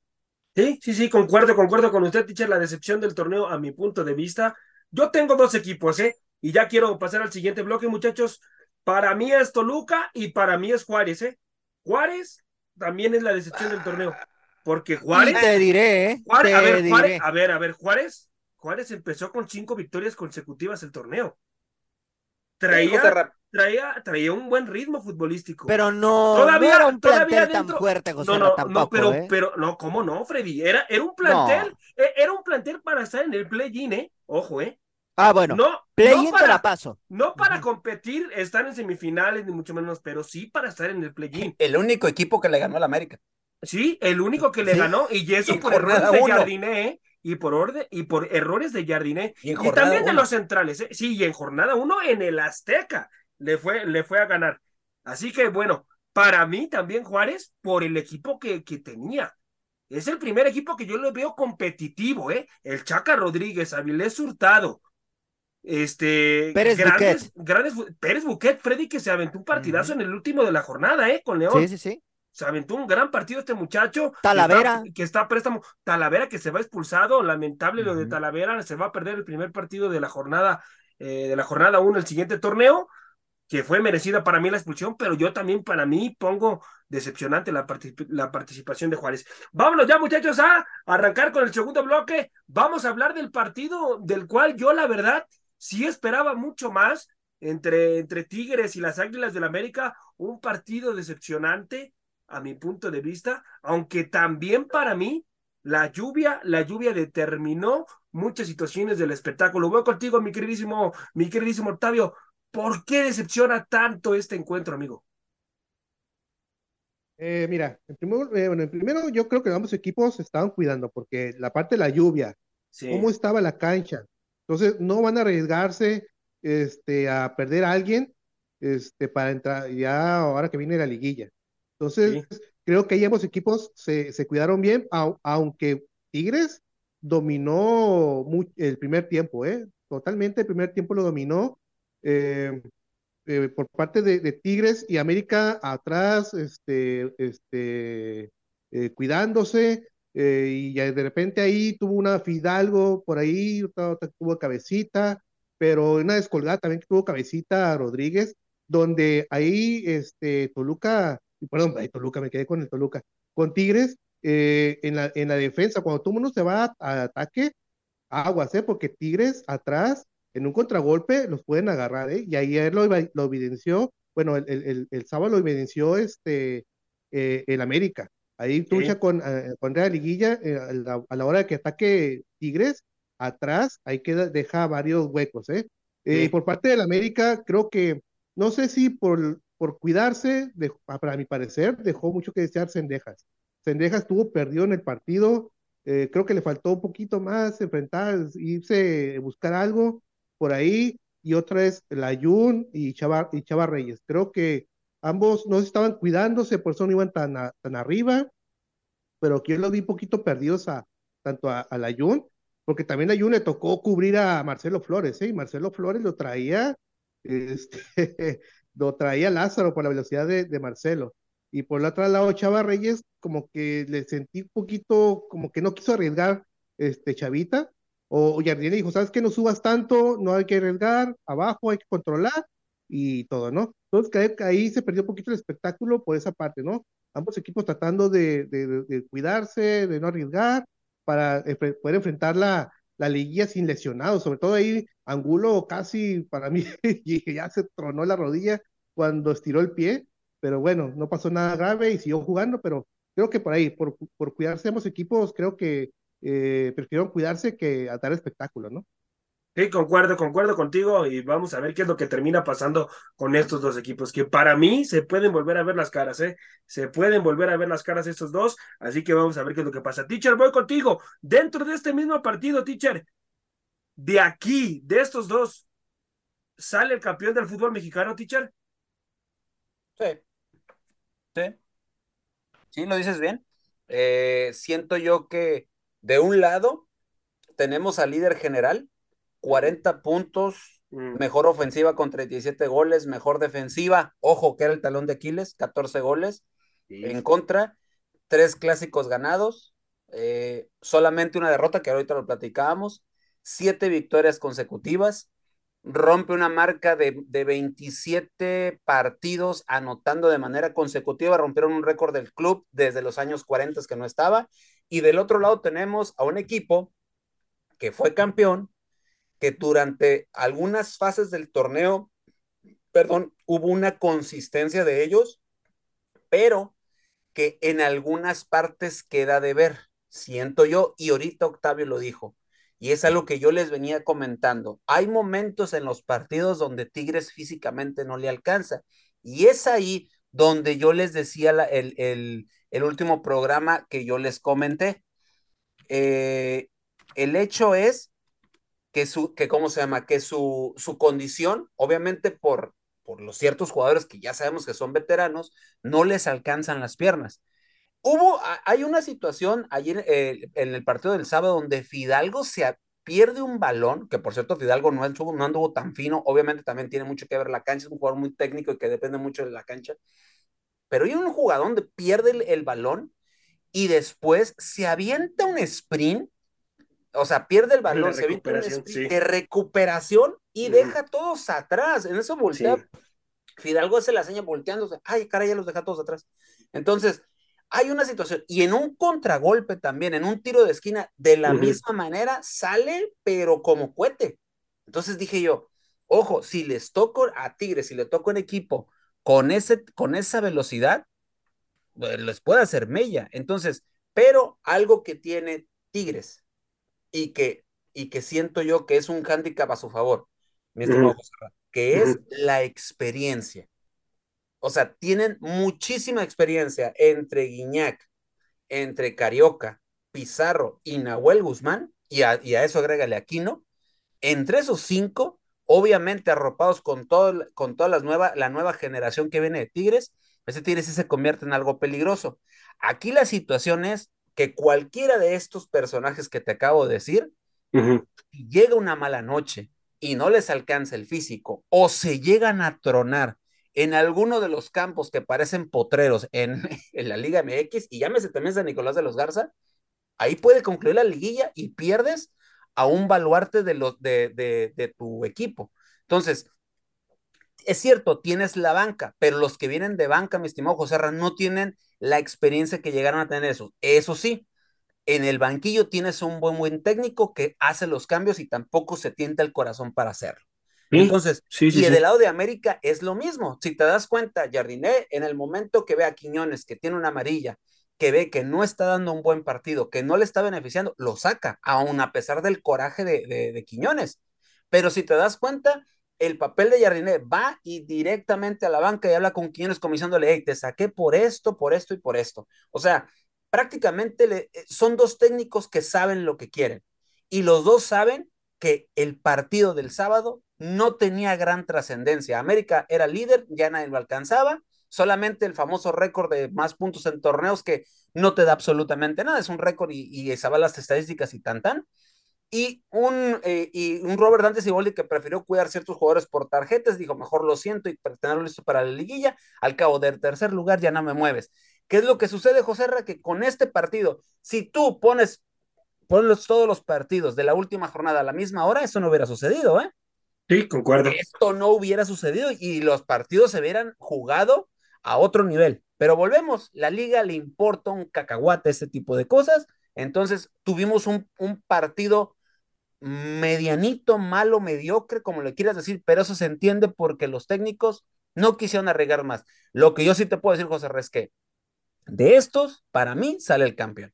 Sí, sí, sí, concuerdo, concuerdo con usted, teacher, la decepción del torneo a mi punto de vista. Yo tengo dos equipos, ¿eh? Y ya quiero pasar al siguiente bloque, muchachos. Para mí es Toluca y para mí es Juárez, ¿eh? Juárez también es la decepción del torneo. Porque Juárez. te diré, ¿eh? Juárez, te a, ver, diré. Juárez, a ver, a ver, Juárez. Juárez empezó con cinco victorias consecutivas el torneo. Traía, traía, traía un buen ritmo futbolístico. Pero no, todavía, no era un plantel tan fuerte, José. No, no, tampoco, no, pero, ¿eh? pero, no, ¿cómo no, Freddy? Era, era un plantel, no. era un plantel para estar en el play-in, ¿eh? Ojo, ¿eh? Ah, bueno. No, play-in no para, te la paso. No para uh -huh. competir, estar en semifinales, ni mucho menos, pero sí para estar en el play-in. El único equipo que le ganó al América. Sí, el único que le sí. ganó, y eso y por errores de Jardiné, ¿eh? y por orden y por errores de Jardiné y, y también uno. de los centrales, ¿eh? sí, y en jornada uno en el Azteca le fue, le fue a ganar. Así que bueno, para mí también Juárez por el equipo que, que tenía. Es el primer equipo que yo le veo competitivo, ¿eh? El Chaca Rodríguez, Avilés Hurtado, este Pérez grandes, Buquet. grandes Pérez Buquet, Freddy que se aventó un partidazo uh -huh. en el último de la jornada, ¿eh? Con León. Sí, sí, sí se aventó un gran partido este muchacho. Talavera. Que está, que está a préstamo. Talavera que se va expulsado. Lamentable uh -huh. lo de Talavera. Se va a perder el primer partido de la jornada, eh, de la jornada 1, el siguiente torneo. Que fue merecida para mí la expulsión, pero yo también para mí pongo decepcionante la, particip la participación de Juárez. Vámonos ya, muchachos, a arrancar con el segundo bloque. Vamos a hablar del partido del cual yo, la verdad, sí esperaba mucho más entre, entre Tigres y las Águilas del América. Un partido decepcionante a mi punto de vista, aunque también para mí la lluvia, la lluvia determinó muchas situaciones del espectáculo. Voy contigo, mi queridísimo, mi queridísimo Octavio. ¿Por qué decepciona tanto este encuentro, amigo? Eh, mira, en primero, eh, bueno, en primero yo creo que ambos equipos se estaban cuidando porque la parte de la lluvia, sí. cómo estaba la cancha, entonces no van a arriesgarse este, a perder a alguien este, para entrar ya ahora que viene la liguilla. Entonces, sí. creo que ahí ambos equipos se, se cuidaron bien, a, aunque Tigres dominó muy, el primer tiempo, ¿eh? Totalmente el primer tiempo lo dominó. Eh, eh, por parte de, de, Tigres y América atrás, este, este, eh, y de repente ahí tuvo una Fidalgo por ahí, tuvo cabecita, pero una descolgada también que tuvo cabecita Rodríguez, donde ahí este, Toluca perdón, ay, Toluca, me quedé con el Toluca, con Tigres, eh, en, la, en la defensa, cuando todo mundo se va a, a, ataque, aguas, ¿eh? porque Tigres atrás, en un contragolpe, los pueden agarrar, ¿eh? y ayer lo, lo evidenció, bueno, el, el, el, sábado lo evidenció este, eh, el América, ahí lucha con, eh, con Real Liguilla, eh, a la, a, la, hora de que ataque Tigres, atrás, ahí queda, deja varios huecos, ¿eh? Sí. por parte del América, creo que, no sé si por por cuidarse, de, para mi parecer, dejó mucho que desear Sendejas. Sendejas estuvo perdido en el partido, eh, creo que le faltó un poquito más enfrentar, irse, buscar algo por ahí, y otra es Layun y Chava, y Chava Reyes. Creo que ambos no estaban cuidándose, por eso no iban tan, tan arriba, pero aquí yo los vi un poquito perdidos a, tanto a, a Layun, porque también a Layun le tocó cubrir a Marcelo Flores, ¿eh? y Marcelo Flores lo traía, este, lo traía Lázaro por la velocidad de, Marcelo. Y por el otro lado, Chava Reyes, como que le sentí un poquito, como que no quiso arriesgar este Chavita. O Jardine dijo, ¿sabes qué? No subas tanto, no hay que arriesgar, abajo hay que controlar y todo, ¿no? Entonces ahí se perdió un poquito el espectáculo por esa parte, ¿no? Ambos equipos tratando de, de, de cuidarse, de no arriesgar, para poder enfrentar la, la liguilla sin lesionados, sobre todo ahí Angulo casi para mí ya se tronó la rodilla cuando estiró el pie, pero bueno, no pasó nada grave y siguió jugando, pero creo que por ahí, por, por cuidarse ambos equipos, creo que eh, prefirieron cuidarse que a dar espectáculo, ¿no? Sí, concuerdo, concuerdo contigo y vamos a ver qué es lo que termina pasando con estos dos equipos, que para mí se pueden volver a ver las caras, ¿eh? Se pueden volver a ver las caras estos dos, así que vamos a ver qué es lo que pasa. Teacher, voy contigo. Dentro de este mismo partido, teacher, de aquí, de estos dos, ¿sale el campeón del fútbol mexicano, teacher? Sí. Sí. Sí, lo dices bien. Eh, siento yo que de un lado tenemos al líder general, 40 puntos, mm. mejor ofensiva con 37 goles, mejor defensiva, ojo que era el talón de Aquiles, 14 goles en contra, tres clásicos ganados, eh, solamente una derrota que ahorita lo platicábamos, siete victorias consecutivas, rompe una marca de, de 27 partidos anotando de manera consecutiva, rompieron un récord del club desde los años 40 que no estaba, y del otro lado tenemos a un equipo que fue campeón, que durante algunas fases del torneo, perdón, hubo una consistencia de ellos, pero que en algunas partes queda de ver, siento yo, y ahorita Octavio lo dijo, y es algo que yo les venía comentando. Hay momentos en los partidos donde Tigres físicamente no le alcanza, y es ahí donde yo les decía el, el, último programa que yo les comenté. Eh, el hecho es que su, que cómo se llama, que su, su condición, obviamente por, por los ciertos jugadores que ya sabemos que son veteranos, no les alcanzan las piernas. Hubo, hay una situación ayer eh, en el partido del sábado donde Fidalgo se pierde un balón, que por cierto Fidalgo no anduvo, no anduvo tan fino, obviamente también tiene mucho que ver la cancha, es un jugador muy técnico y que depende mucho de la cancha, pero hay un jugador donde pierde el, el balón y después se avienta un sprint o sea, pierde el balón, se de recuperación y deja a todos atrás. En eso voltea. Fidalgo hace la seña volteándose. Ay, caray, ya los deja todos atrás. Entonces, hay una situación. Y en un contragolpe también, en un tiro de esquina, de la misma manera, sale, pero como cohete. Entonces dije yo, ojo, si les toco a Tigres, si le toco en equipo con, ese, con esa velocidad, pues, les puede hacer mella. Entonces, pero algo que tiene Tigres, y que, y que siento yo que es un hándicap a su favor, que es la experiencia. O sea, tienen muchísima experiencia entre Guiñac, entre Carioca, Pizarro y Nahuel Guzmán, y a, y a eso agrégale Aquino. Entre esos cinco, obviamente arropados con, todo, con toda las nueva, la nueva generación que viene de Tigres, ese Tigres se convierte en algo peligroso. Aquí la situación es que cualquiera de estos personajes que te acabo de decir, llega una mala noche y no les alcanza el físico o se llegan a tronar en alguno de los campos que parecen potreros en, en la Liga MX y llámese también San Nicolás de los Garza, ahí puede concluir la liguilla y pierdes a un baluarte de, los, de, de, de tu equipo. Entonces, es cierto, tienes la banca, pero los que vienen de banca, mi estimado José Ra, no tienen la experiencia que llegaron a tener eso. Eso sí, en el banquillo tienes un buen buen técnico que hace los cambios y tampoco se tienta el corazón para hacerlo. Entonces, y del lado de América es lo mismo. Si te das cuenta, Jardiné, en el momento que ve a Quiñones que tiene una amarilla, que ve que no está dando un buen partido, que no le está beneficiando, lo saca, aún a pesar del coraje de, de, de Quiñones. Pero si te das cuenta, el papel de Jardiné va y directamente a la banca y habla con quienes comisándole, hey, te saqué por esto, por esto y por esto. O sea, prácticamente eh, son dos técnicos que saben lo que quieren y los dos saben que el partido del sábado no tenía gran trascendencia. América era líder, ya nadie lo alcanzaba, solamente el famoso récord de más puntos en torneos que no te da absolutamente nada, es un récord y, y las estadísticas y tan tan y un, eh, y un Robert Dante Siboldi que prefirió cuidar ciertos jugadores por tarjetas, dijo, mejor lo siento y tenerlo listo para la liguilla, al cabo del tercer lugar ya no me mueves. ¿Qué es lo que sucede, José Ra? Que con este partido, si tú pones, pones todos los partidos de la última jornada a la misma hora, eso no hubiera sucedido, ¿eh? Sí, concuerdo. Esto no hubiera sucedido y los partidos se hubieran jugado a otro nivel. Pero volvemos, la liga le importa un cacahuate ese tipo de cosas. Entonces tuvimos un, un partido medianito, malo, mediocre, como le quieras decir, pero eso se entiende porque los técnicos no quisieron arreglar más. Lo que yo sí te puedo decir, José Resque, de estos, para mí sale el campeón.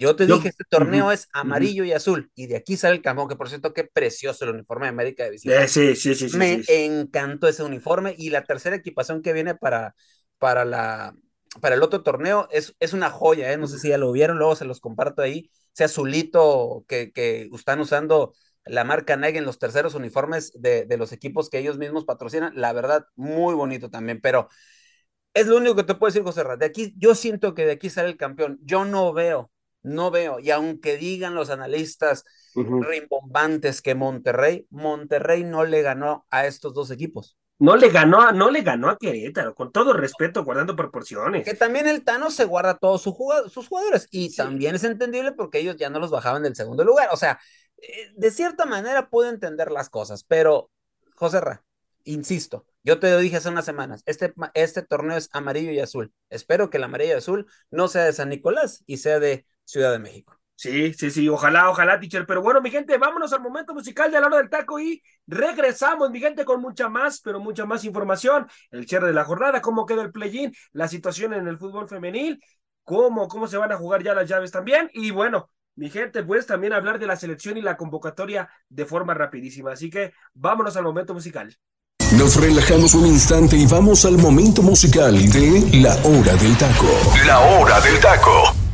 Yo te dije, este torneo es amarillo y azul, y de aquí sale el campeón, que por cierto, qué precioso el uniforme de América de Visita. Eh, sí, sí, sí, Me encantó ese uniforme, y la tercera equipación que viene para, para, la, para el otro torneo es, es una joya, ¿eh? no sé si ya lo vieron, luego se los comparto ahí, ese azulito que, que están usando la marca Nike en los terceros uniformes de, de los equipos que ellos mismos patrocinan, la verdad, muy bonito también, pero es lo único que te puedo decir, José De aquí, yo siento que de aquí sale el campeón. Yo no veo no veo. Y aunque digan los analistas rimbombantes que Monterrey, Monterrey no le ganó a estos dos equipos. No le ganó, no le ganó a Querétaro, con todo respeto, guardando proporciones. Que también el Tano se guarda todos sus jugadores y también es entendible porque ellos ya no los bajaban del segundo lugar. O sea, eh, de cierta manera puedo entender las cosas, pero José Ra, insisto, yo te lo dije hace unas semanas, este, este torneo es amarillo y azul. Espero que el amarillo y azul no sea de San Nicolás y sea de Ciudad de México. Sí, sí, sí, ojalá, ojalá, teacher. Pero bueno, mi gente, vámonos al momento musical de la hora del taco y regresamos, mi gente, con mucha más, pero mucha más información. El cierre de la jornada, cómo queda el play-in, la situación en el fútbol femenil, cómo, cómo se van a jugar ya las llaves también. Y bueno, mi gente, pues también hablar de la selección y la convocatoria de forma rapidísima. Así que vámonos al momento musical. Nos relajamos un instante y vamos al momento musical de La Hora del Taco. La Hora del Taco.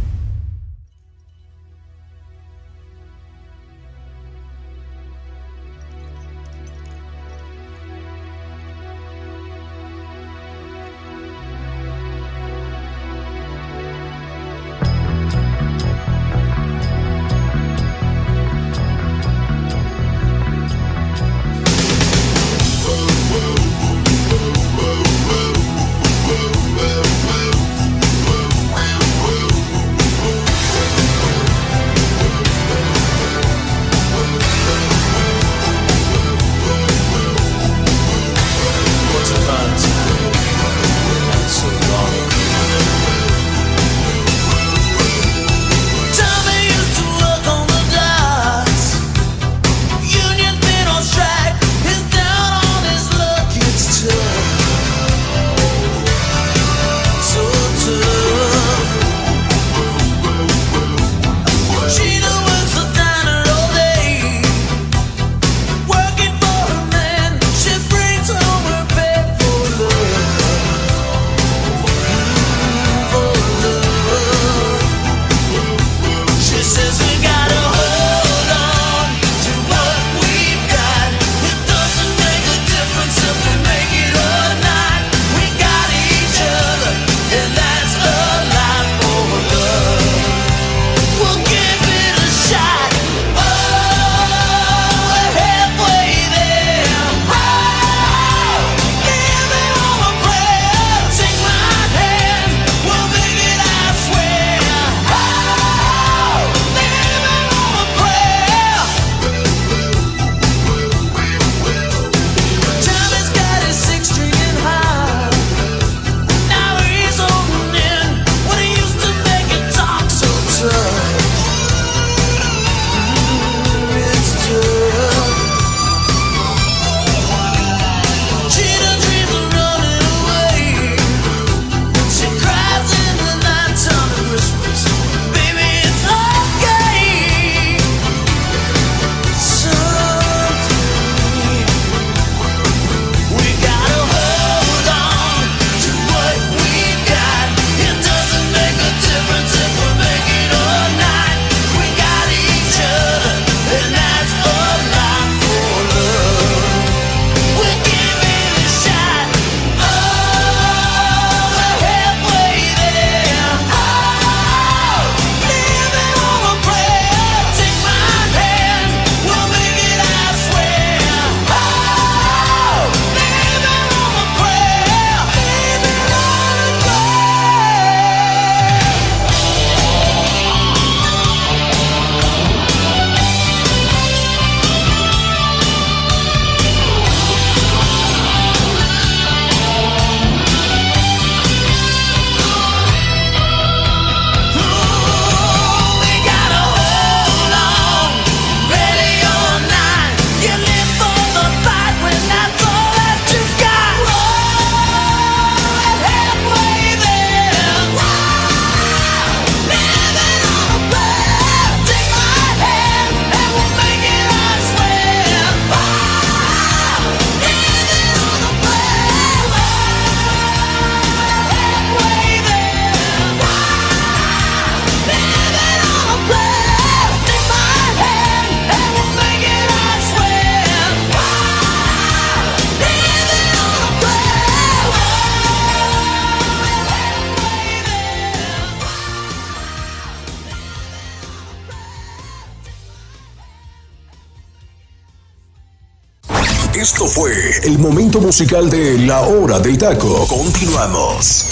Musical de La Hora del Taco. Continuamos.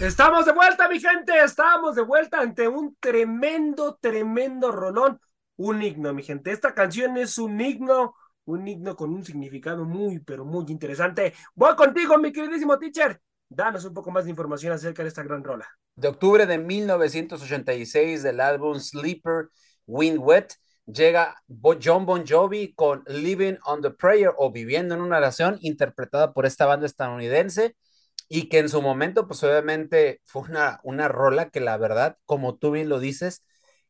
Estamos de vuelta, mi gente. Estamos de vuelta ante un tremendo, tremendo rolón. Un himno, mi gente. Esta canción es un himno, un himno con un significado muy, pero muy interesante. Voy contigo, mi queridísimo teacher. Danos un poco más de información acerca de esta gran rola. De octubre de 1986 del álbum Sleeper Wind Wet llega John Bon Jovi con Living on the Prayer o Viviendo en una oración, interpretada por esta banda estadounidense y que en su momento, pues obviamente fue una, una rola que la verdad, como tú bien lo dices,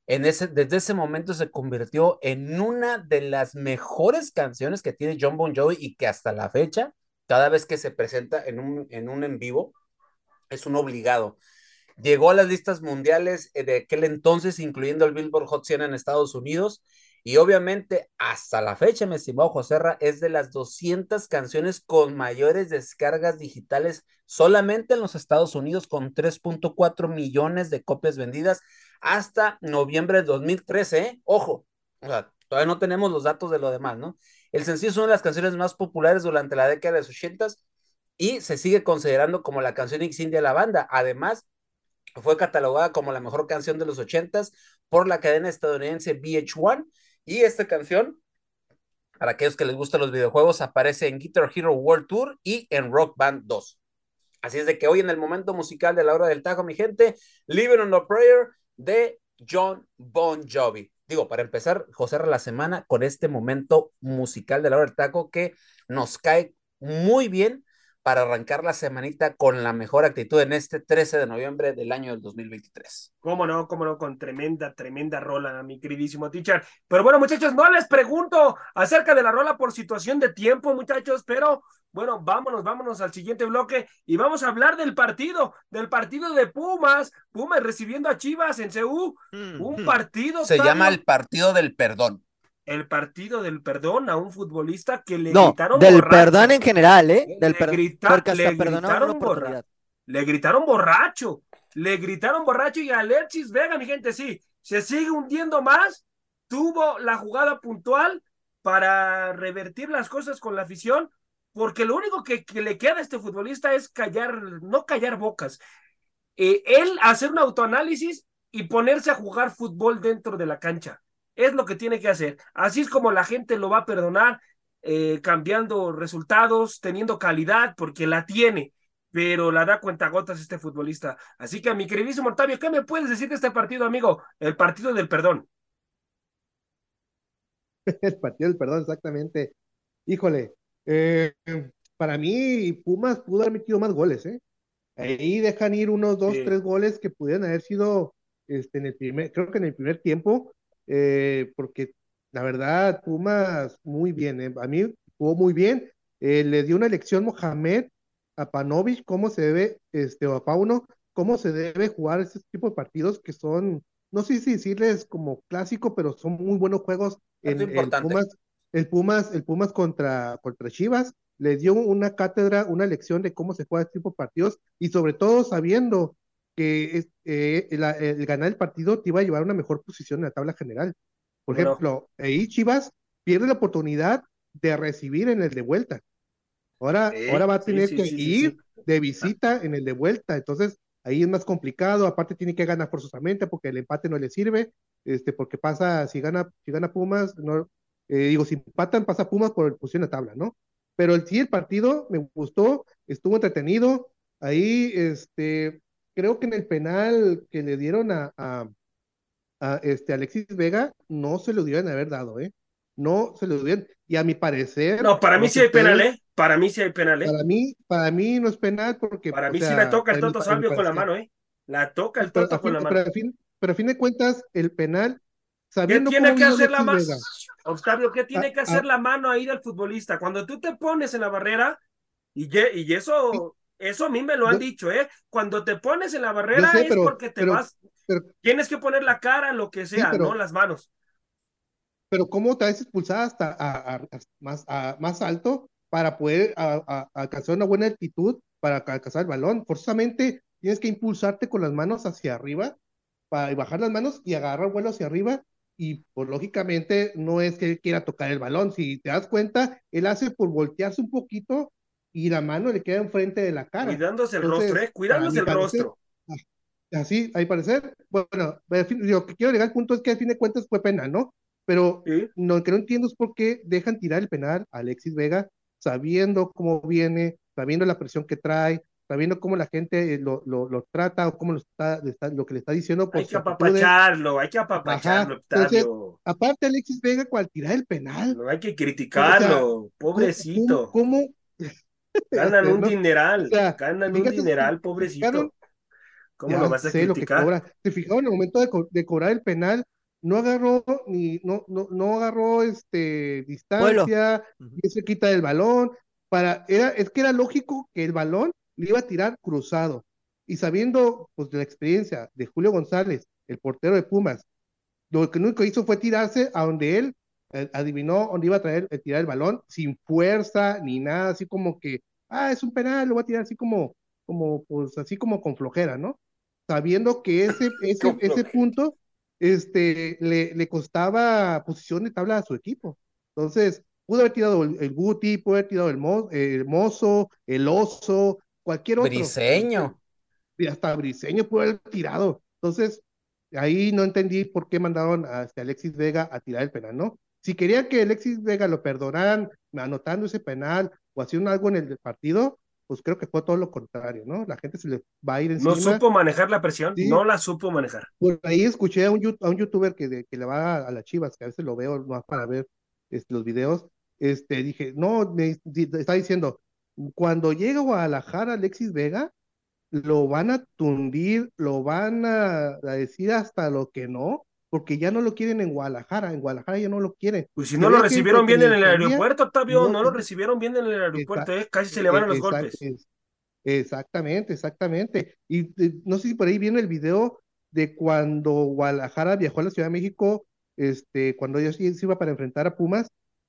en ese, desde ese momento se convirtió en una de las mejores canciones que tiene John Bon Jovi y que hasta la fecha, cada vez que se presenta en un en, un en vivo, es un obligado. Llegó a las listas mundiales de aquel entonces, incluyendo el Billboard Hot 100 en Estados Unidos, y obviamente, hasta la fecha, mi estimado José Ra, es de las 200 canciones con mayores descargas digitales solamente en los Estados Unidos, con 3.4 millones de copias vendidas hasta noviembre de 2013. ¿eh? Ojo, o sea, todavía no tenemos los datos de lo demás, ¿no? El sencillo es una de las canciones más populares durante la década de los 80 y se sigue considerando como la canción insignia de la banda. Además, fue catalogada como la mejor canción de los 80 por la cadena estadounidense VH1 y esta canción, para aquellos que les gustan los videojuegos, aparece en Guitar Hero World Tour y en Rock Band 2. Así es de que hoy en el momento musical de la hora del taco, mi gente, Living on a Prayer de John Bon Jovi. Digo, para empezar, José, la semana con este momento musical de la hora del taco que nos cae muy bien para arrancar la semanita con la mejor actitud en este 13 de noviembre del año del 2023. Cómo no, cómo no, con tremenda, tremenda rola, mi queridísimo teacher. Pero bueno, muchachos, no les pregunto acerca de la rola por situación de tiempo, muchachos, pero bueno, vámonos, vámonos al siguiente bloque y vamos a hablar del partido, del partido de Pumas, Pumas recibiendo a Chivas en CU, un partido. Se llama el partido del perdón el partido del perdón a un futbolista que le no, gritaron del perdón en general, ¿eh? Del le, per grita, porque le, gritaron borra le gritaron borracho, le gritaron borracho y Alexis Vega, mi gente, sí, se sigue hundiendo más, tuvo la jugada puntual para revertir las cosas con la afición, porque lo único que, que le queda a este futbolista es callar, no callar bocas, eh, él hacer un autoanálisis y ponerse a jugar fútbol dentro de la cancha es lo que tiene que hacer. Así es como la gente lo va a perdonar, eh, cambiando resultados, teniendo calidad, porque la tiene, pero la da cuenta gotas este futbolista. Así que mi queridísimo Octavio, ¿qué me puedes decir de este partido, amigo? El partido del perdón. El partido del perdón, exactamente. Híjole, eh, para mí Pumas pudo haber metido más goles, ¿eh? Ahí dejan ir unos dos, sí. tres goles que pudieran haber sido este, en el primer, creo que en el primer tiempo, eh, porque la verdad, Pumas muy bien, eh. a mí jugó muy bien, eh, le dio una lección Mohamed a Panovich cómo se debe, este, o a Pauno, cómo se debe jugar ese tipo de partidos que son, no sé si decirles como clásico, pero son muy buenos juegos en, el Pumas, el Pumas, el Pumas contra, contra Chivas, le dio una cátedra, una lección de cómo se juega este tipo de partidos y sobre todo sabiendo que es, eh, la, el ganar el partido te iba a llevar a una mejor posición en la tabla general. Por bueno. ejemplo, ahí Chivas pierde la oportunidad de recibir en el de vuelta. Ahora, sí, ahora va a tener sí, sí, que ir de visita en el de vuelta. Entonces, ahí es más complicado. Aparte, tiene que ganar forzosamente porque el empate no le sirve. Este, porque pasa, si gana, si gana Pumas, no, eh, digo, si empatan, pasa Pumas por posición de tabla, ¿no? Pero el, sí, el partido me gustó, estuvo entretenido. Ahí, este, creo que en el penal que le dieron a, a, a este Alexis Vega, no se lo debían haber dado, ¿eh? No se lo debían. Y a mi parecer. No, para mí sí hay penal, ¿eh? Para mí sí hay penal, ¿eh? Para mí, para mí no es penal porque. Para mí sea, sí la toca el Toto Salvio con la mano, ¿eh? La toca el Toto con la mano. Pero a, fin, pero a fin de cuentas, el penal. Sabiendo ¿Qué tiene que hacer la mano? Octavio, ¿qué tiene que hacer la mano ahí del futbolista? Cuando tú te pones en la barrera, y, y eso. Eso a mí me lo han yo, dicho, ¿eh? Cuando te pones en la barrera sé, pero, es porque te pero, vas. Pero, tienes que poner la cara, lo que sea, sí, no las manos. Pero ¿cómo te vas expulsada hasta a, a, a, más, más alto para poder alcanzar una buena altitud para alcanzar el balón? Forzosamente tienes que impulsarte con las manos hacia arriba para bajar las manos y agarrar vuelo hacia arriba y pues lógicamente no es que él quiera tocar el balón, si te das cuenta, él hace por voltearse un poquito y la mano le queda enfrente de la cara. Cuidándose el rostro, ¿eh? Cuidándose el rostro. Así, hay parecer, bueno, lo que quiero llegar al punto es que al fin de cuentas fue penal, ¿no? Pero lo que no entiendo es por qué dejan tirar el penal a Alexis Vega sabiendo cómo viene, sabiendo la presión que trae, sabiendo cómo la gente lo, lo, lo trata o cómo lo, está, lo que le está diciendo. hay que apapacharlo, hay que apapacharlo, aparte Alexis Vega, cual tirar el penal. No hay que criticarlo, pobrecito. ¿Cómo? Ganan un dineral, ganan un dineral, pobrecito. ¿Cómo lo vas a criticar? Se fijaron en el momento de, de, cobrar el penal, no agarró ni, no, no, no agarró este distancia, y se quita el balón. Para, era, es que era lógico que el balón le iba a tirar cruzado. Y sabiendo pues, de la experiencia de Julio González, el portero de Pumas, lo que único hizo fue tirarse a donde él eh, adivinó dónde iba a traer, eh, tirar el balón, sin fuerza ni nada, así como que, ah, es un penal, lo va a tirar así como, como, pues así como con flojera, ¿no? Sabiendo que ese, ese, ese punto este, le, le costaba posición de tabla a su equipo. Entonces, pudo haber tirado el, Guti, pudo haber tirado el, el Mozo, el Oso, cualquier otro. Briseño. Y hasta Briseño pudo haber tirado. Entonces, ahí no entendí por qué mandaron a este Alexis Vega a tirar el penal, ¿no? Si querían que Alexis Vega lo perdonaran anotando ese penal o haciendo algo en el partido, pues creo que fue todo lo contrario, ¿no? La gente se le va a ir encima. No supo manejar la presión, no la supo manejar. Por ahí escuché a un, a un youtuber que, que le va a, las chivas, que a veces lo veo más para ver este, los videos, este, dije, no, me está diciendo, cuando llega a Guadalajara Alexis Vega, lo van a tundir, lo van a, decir hasta lo que no, porque ya no lo quieren en Guadalajara, en Guadalajara ya no lo quieren. Pues si no lo recibieron bien en el aeropuerto, Octavio, no, lo recibieron bien en el aeropuerto, eh, casi se le van los golpes. Exactamente, exactamente. Y no sé si por ahí viene el video de cuando Guadalajara viajó a la Ciudad de México, este, cuando ellos se iba para enfrentar a Pumas,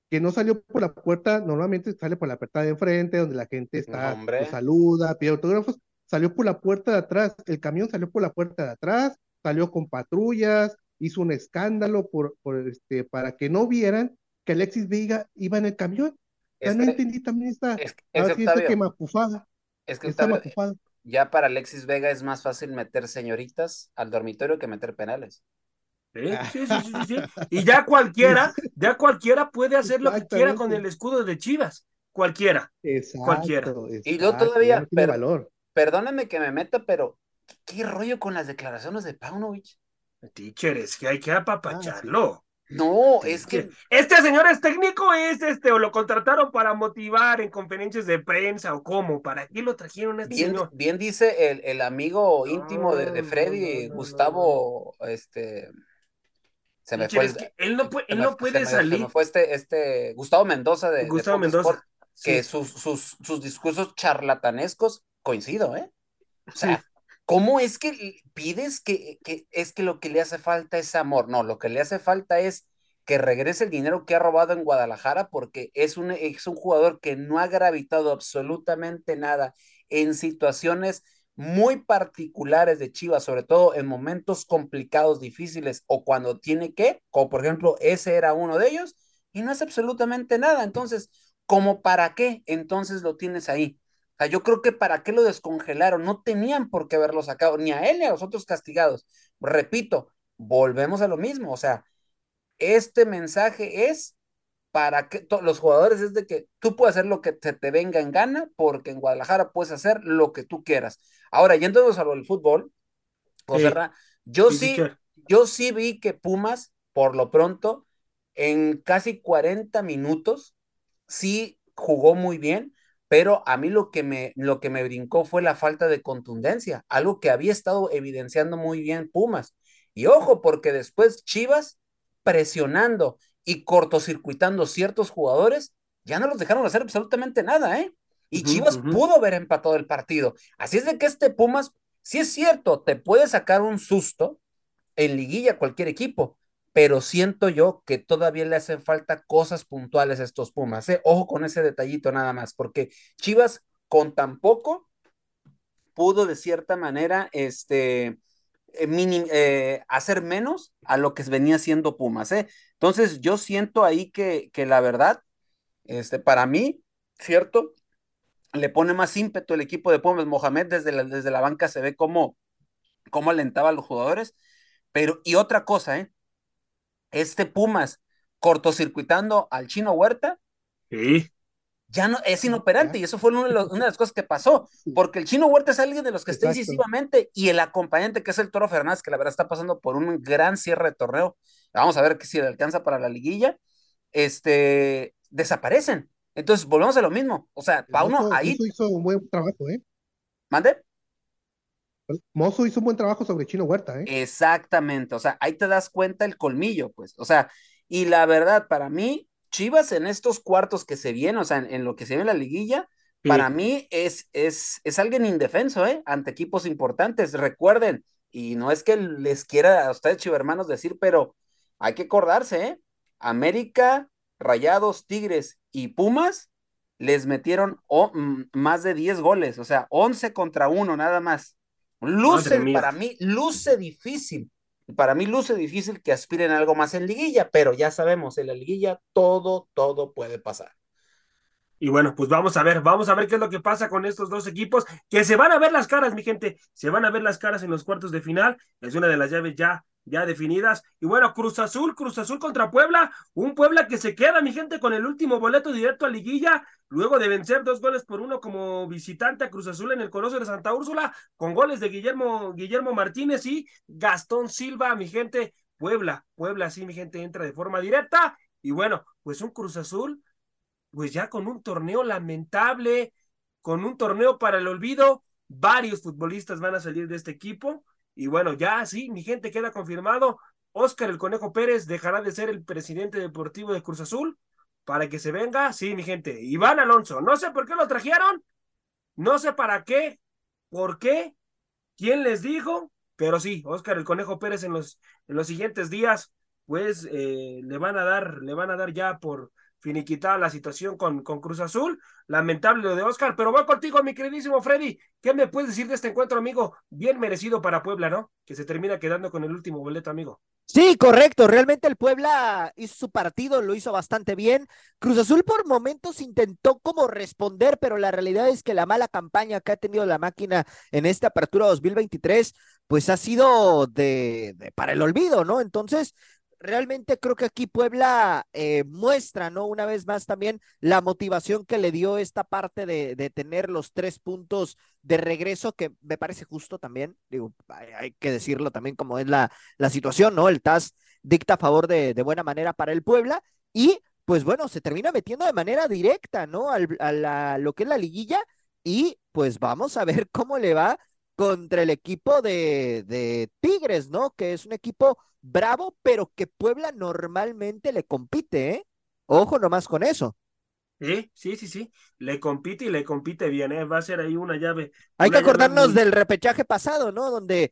que no salió por la puerta, normalmente sale por la puerta de enfrente, donde la gente está, pues, saluda, pide autógrafos, salió por la puerta de atrás, el camión salió por la puerta de atrás, salió con patrullas, hizo un escándalo por, por este, para que no vieran que Alexis Vega iba en el camión. Ya no entendí también esta, es, es que, esta quemapufada. Es que ya para Alexis Vega es más fácil meter señoritas al dormitorio que meter penales. Sí, sí, sí, sí, Y ya cualquiera, ya cualquiera puede hacer lo que quiera con el escudo de Chivas. Cualquiera. cualquiera. y yo todavía, pero, perdónenme que me meta, pero ¿qué, rollo con las declaraciones de Paunovic? Teacher, es que hay que apapacharlo. No, es que. Este señor es técnico, es este, o lo contrataron para motivar en conferencias de prensa, o cómo, ¿para qué lo trajeron a este bien, señor? Bien dice el, el amigo íntimo de, de Freddy, Gustavo, este. Se me fue. él no, puede, él no puede salir. Se me fue este, este Gustavo Mendoza de. Gustavo Mendoza. que sus, sus, sus discursos charlatanescos coincido, ¿eh? O sea, ¿cómo es que pides que, que es que lo que le hace falta es amor? No, lo que le hace falta es que regrese el dinero que ha robado en Guadalajara porque es un, es un jugador que no ha gravitado absolutamente nada en situaciones muy particulares de Chivas, sobre todo en momentos complicados, difíciles o cuando tiene que, como por ejemplo ese era uno de ellos, y no es absolutamente nada. Entonces, ¿cómo para qué? Entonces lo tienes ahí. O sea, yo creo que para qué lo descongelaron, no tenían por qué haberlo sacado, ni a él ni a los otros castigados. Repito, volvemos a lo mismo, o sea, este mensaje es para que los jugadores es de que tú puedes hacer lo que te, te venga en gana, porque en Guadalajara puedes hacer lo que tú quieras. Ahora, yéndonos a lo del fútbol, José yo sí, yo sí vi que Pumas, por lo pronto, en casi 40 minutos, sí jugó muy bien, pero a mí lo que me, lo que me brincó fue la falta de contundencia, algo que había estado evidenciando muy bien Pumas. Y ojo, porque después Chivas presionando y cortocircuitando ciertos jugadores, ya no los dejaron hacer absolutamente nada, ¿eh? Y Chivas pudo haber empatado el partido. Así es de que este Pumas, sí es cierto, te puede sacar un susto en liguilla cualquier equipo, pero siento yo que todavía le hacen falta cosas puntuales a estos Pumas. ¿eh? Ojo con ese detallito nada más, porque Chivas con tan poco pudo de cierta manera este, eh, hacer menos a lo que venía siendo Pumas, ¿eh? Entonces yo siento ahí que, que la verdad, este, para mí, ¿cierto? Le pone más ímpetu el equipo de Pumas. Mohamed desde la, desde la banca se ve cómo, cómo alentaba a los jugadores. Pero, y otra cosa, ¿eh? Este Pumas cortocircuitando al chino Huerta. Sí ya no es inoperante y eso fue una de, las cosas que pasó, porque el chino Huerta es alguien de los que está incisivamente y el acompañante que es el Toro Fernández, que la verdad está pasando por un gran cierre de torneo, vamos a ver si le alcanza para la liguilla, este, desaparecen. Entonces volvemos a lo mismo, o sea, Pauno ahí... Hizo un buen trabajo, ¿eh? ¿Mande? Mozo hizo un buen trabajo sobre Chino Huerta, ¿eh? Exactamente, o sea, ahí te das cuenta el colmillo, pues, o sea, y la verdad, para mí, Chivas en estos cuartos que se vienen, o sea, en, lo que se ve en la liguilla, para mí es, es, es alguien indefenso, ¿eh? Ante equipos importantes. Recuerden, y no es que les quiera a ustedes, chivermanos, decir, pero hay que acordarse, ¿eh? América, Rayados, Tigres y Pumas les metieron más de 10 goles, o sea, 11 contra 1 nada más. Luce, para mí, luce difícil para mí luce difícil que aspiren a algo más en liguilla, pero ya sabemos, en la liguilla todo, todo puede pasar. Y bueno, pues vamos a ver, vamos a ver qué es lo que pasa con estos dos equipos, que se van a ver las caras, mi gente, se van a ver las caras en los cuartos de final, es una de las llaves ya ya definidas. Y bueno, Cruz Azul, Cruz Azul contra Puebla, un Puebla que se queda, mi gente, con el último boleto directo a liguilla, luego de vencer dos goles por uno como visitante a Cruz Azul en el Coloso de Santa Úrsula, con goles de Guillermo, Guillermo Martínez y Gastón Silva, mi gente, Puebla, Puebla, sí, mi gente, entra de forma directa. Y bueno, pues un Cruz Azul, pues ya con un torneo lamentable, con un torneo para el olvido, varios futbolistas van a salir de este equipo y bueno, ya sí, mi gente queda confirmado. Oscar el Conejo Pérez dejará de ser el presidente deportivo de Cruz Azul para que se venga. Sí, mi gente. Iván Alonso, no sé por qué lo trajeron, no sé para qué, por qué, quién les dijo, pero sí, Oscar el Conejo Pérez en los, en los siguientes días, pues eh, le van a dar, le van a dar ya por finiquitada la situación con, con Cruz Azul. Lamentable lo de Oscar, pero voy contigo, mi queridísimo Freddy. ¿Qué me puedes decir de este encuentro, amigo? Bien merecido para Puebla, ¿no? Que se termina quedando con el último boleto, amigo. Sí, correcto. Realmente el Puebla hizo su partido, lo hizo bastante bien. Cruz Azul por momentos intentó como responder, pero la realidad es que la mala campaña que ha tenido la máquina en esta apertura 2023, pues ha sido de, de para el olvido, ¿no? Entonces, realmente creo que aquí Puebla eh, muestra, ¿no? Una vez más también la motivación que le dio esta parte de, de, tener los tres puntos de regreso, que me parece justo también, digo, hay, que decirlo también como es la, la situación, ¿no? El TAS dicta a favor de, de, buena manera para el Puebla y pues bueno, se termina metiendo de manera directa, ¿no? Al, a la, lo que es la liguilla y pues vamos a ver cómo le va contra el equipo de, de Tigres, ¿no? Que es un equipo bravo, pero que Puebla normalmente le compite, ¿eh? Ojo nomás con eso. Sí, sí, sí, sí. Le compite y le compite bien, ¿eh? Va a ser ahí una llave. Hay que acordarnos del repechaje pasado, ¿no? Donde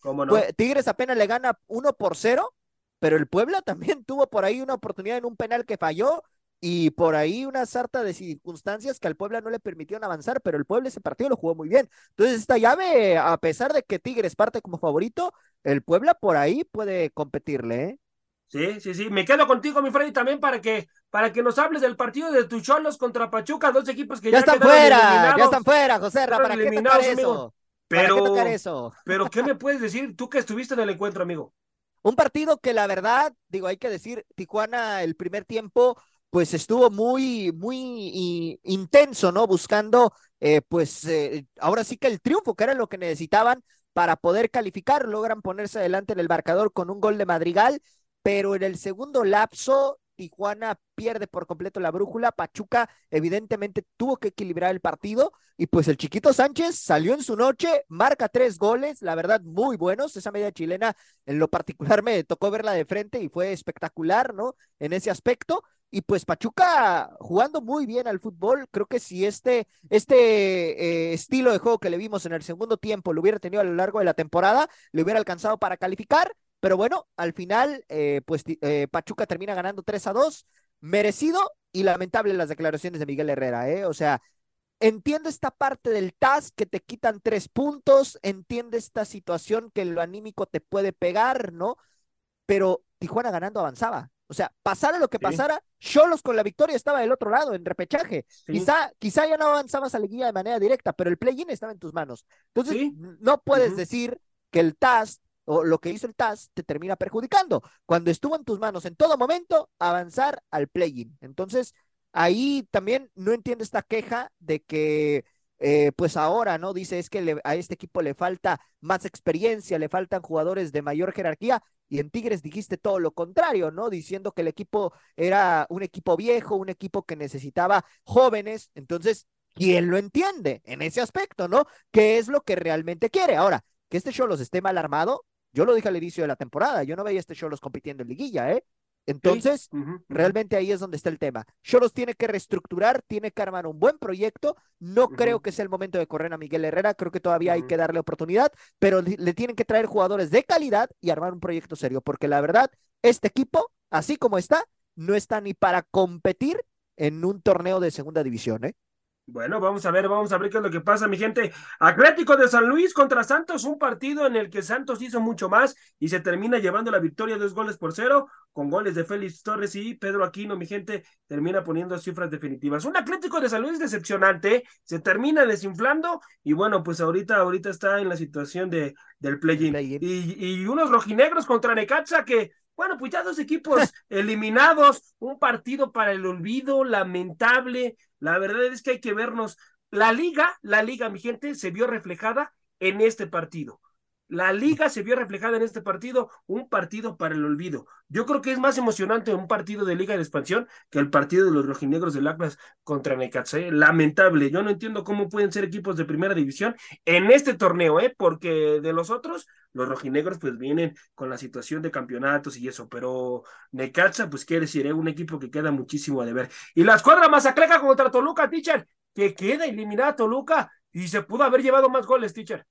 Tigres apenas le gana uno por cero, pero el Puebla también tuvo por ahí una oportunidad en un penal que falló y por ahí una sarta de circunstancias que al Puebla no le permitieron avanzar, pero el Puebla ese partido lo jugó muy bien. Entonces, esta llave, a pesar de que Tigres parte como favorito, el Puebla por ahí puede competirle, ¿eh? Sí, sí, sí. Me quedo contigo, mi Freddy, también para que, para que nos hables del partido de Tucholos contra Pachuca, dos equipos que ya, están fuera, ya están fuera, José ¿para qué tocar eso? Pero, ¿Para qué tocar eso? pero, ¿qué me puedes decir tú que estuviste en el encuentro, amigo? Un partido que la verdad, digo, hay que decir, Tijuana el primer tiempo pues estuvo muy, muy intenso, ¿no? Buscando, eh, pues, eh, ahora sí que el triunfo, que era lo que necesitaban para poder calificar, logran ponerse adelante en el marcador con un gol de Madrigal, pero en el segundo lapso, Tijuana pierde por completo la brújula, Pachuca evidentemente tuvo que equilibrar el partido y pues el chiquito Sánchez salió en su noche, marca tres goles, la verdad muy buenos, esa media chilena en lo particular me tocó verla de frente y fue espectacular, ¿no? En ese aspecto. Y pues Pachuca jugando muy bien al fútbol, creo que si este, este eh, estilo de juego que le vimos en el segundo tiempo lo hubiera tenido a lo largo de la temporada, le hubiera alcanzado para calificar, pero bueno, al final eh, pues eh, Pachuca termina ganando 3 a 2, merecido y lamentable las declaraciones de Miguel Herrera, ¿eh? O sea, entiendo esta parte del TAS que te quitan tres puntos, entiendo esta situación que lo anímico te puede pegar, ¿no? Pero Tijuana ganando avanzaba. O sea, pasara lo que pasara, Cholos con la victoria estaba del otro lado, en repechaje. Quizá, quizá ya no avanzabas a la guía de manera directa, pero el play-in estaba en tus manos. Entonces, no puedes decir que el TAS o lo que hizo el TAS te termina perjudicando. Cuando estuvo en tus manos en todo momento, avanzar al play-in. Entonces, ahí también no entiendo esta queja de que eh, pues ahora, ¿no? Dice, es que a este equipo le falta más experiencia, le faltan jugadores de mayor jerarquía. Y en Tigres dijiste todo lo contrario, ¿no? Diciendo que el equipo era un equipo viejo, un equipo que necesitaba jóvenes. Entonces, ¿quién lo entiende en ese aspecto, ¿no? ¿Qué es lo que realmente quiere? Ahora, que este Cholos esté mal armado, yo lo dije al inicio de la temporada, yo no veía a este Cholos compitiendo en liguilla, ¿eh? Entonces, realmente ahí es donde está el tema. Cholos tiene que reestructurar, tiene que armar un buen proyecto. No creo que sea el momento de correr a Miguel Herrera, creo que todavía hay que darle oportunidad, pero le tienen que traer jugadores de calidad y armar un proyecto serio, porque la verdad, este equipo, así como está, no está ni para competir en un torneo de segunda división, ¿eh? Bueno, vamos a ver, vamos a ver qué es lo que pasa, mi gente. Atlético de San Luis contra Santos, un partido en el que Santos hizo mucho más y se termina llevando la victoria dos goles por cero, con goles de Félix Torres y Pedro Aquino, mi gente, termina poniendo cifras definitivas. Un Atlético de San Luis decepcionante, se termina desinflando y bueno, pues ahorita, ahorita está en la situación de, del play-in. y, y unos rojinegros contra Necaxa que bueno, pues ya dos equipos eliminados, un partido para el olvido, lamentable. La verdad es que hay que vernos. La liga, la liga, mi gente, se vio reflejada en este partido. La liga se vio reflejada en este partido, un partido para el olvido. Yo creo que es más emocionante un partido de liga de expansión que el partido de los rojinegros del Atlas contra Necaxa. ¿eh? Lamentable. Yo no entiendo cómo pueden ser equipos de primera división en este torneo, ¿eh? porque de los otros, los rojinegros pues vienen con la situación de campeonatos y eso, pero Necaxa, pues quiere decir, ¿eh? un equipo que queda muchísimo a deber. Y la escuadra masacreja contra Toluca, teacher, que queda eliminada Toluca y se pudo haber llevado más goles, teacher.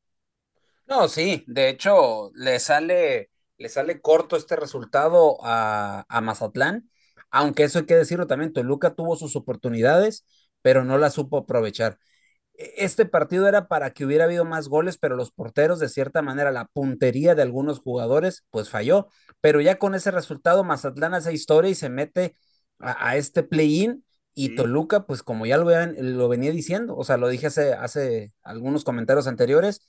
No, sí, de hecho, le sale, le sale corto este resultado a, a Mazatlán, aunque eso hay que decirlo también, Toluca tuvo sus oportunidades, pero no las supo aprovechar. E, este partido era para que hubiera habido más goles, pero los porteros, de cierta manera, la puntería de algunos jugadores, pues falló. Pero ya con ese resultado, Mazatlán hace historia y se mete a, este play-in. Y Toluca, pues como ya lo, lo, venía diciendo, o sea, lo dije hace, hace algunos comentarios anteriores,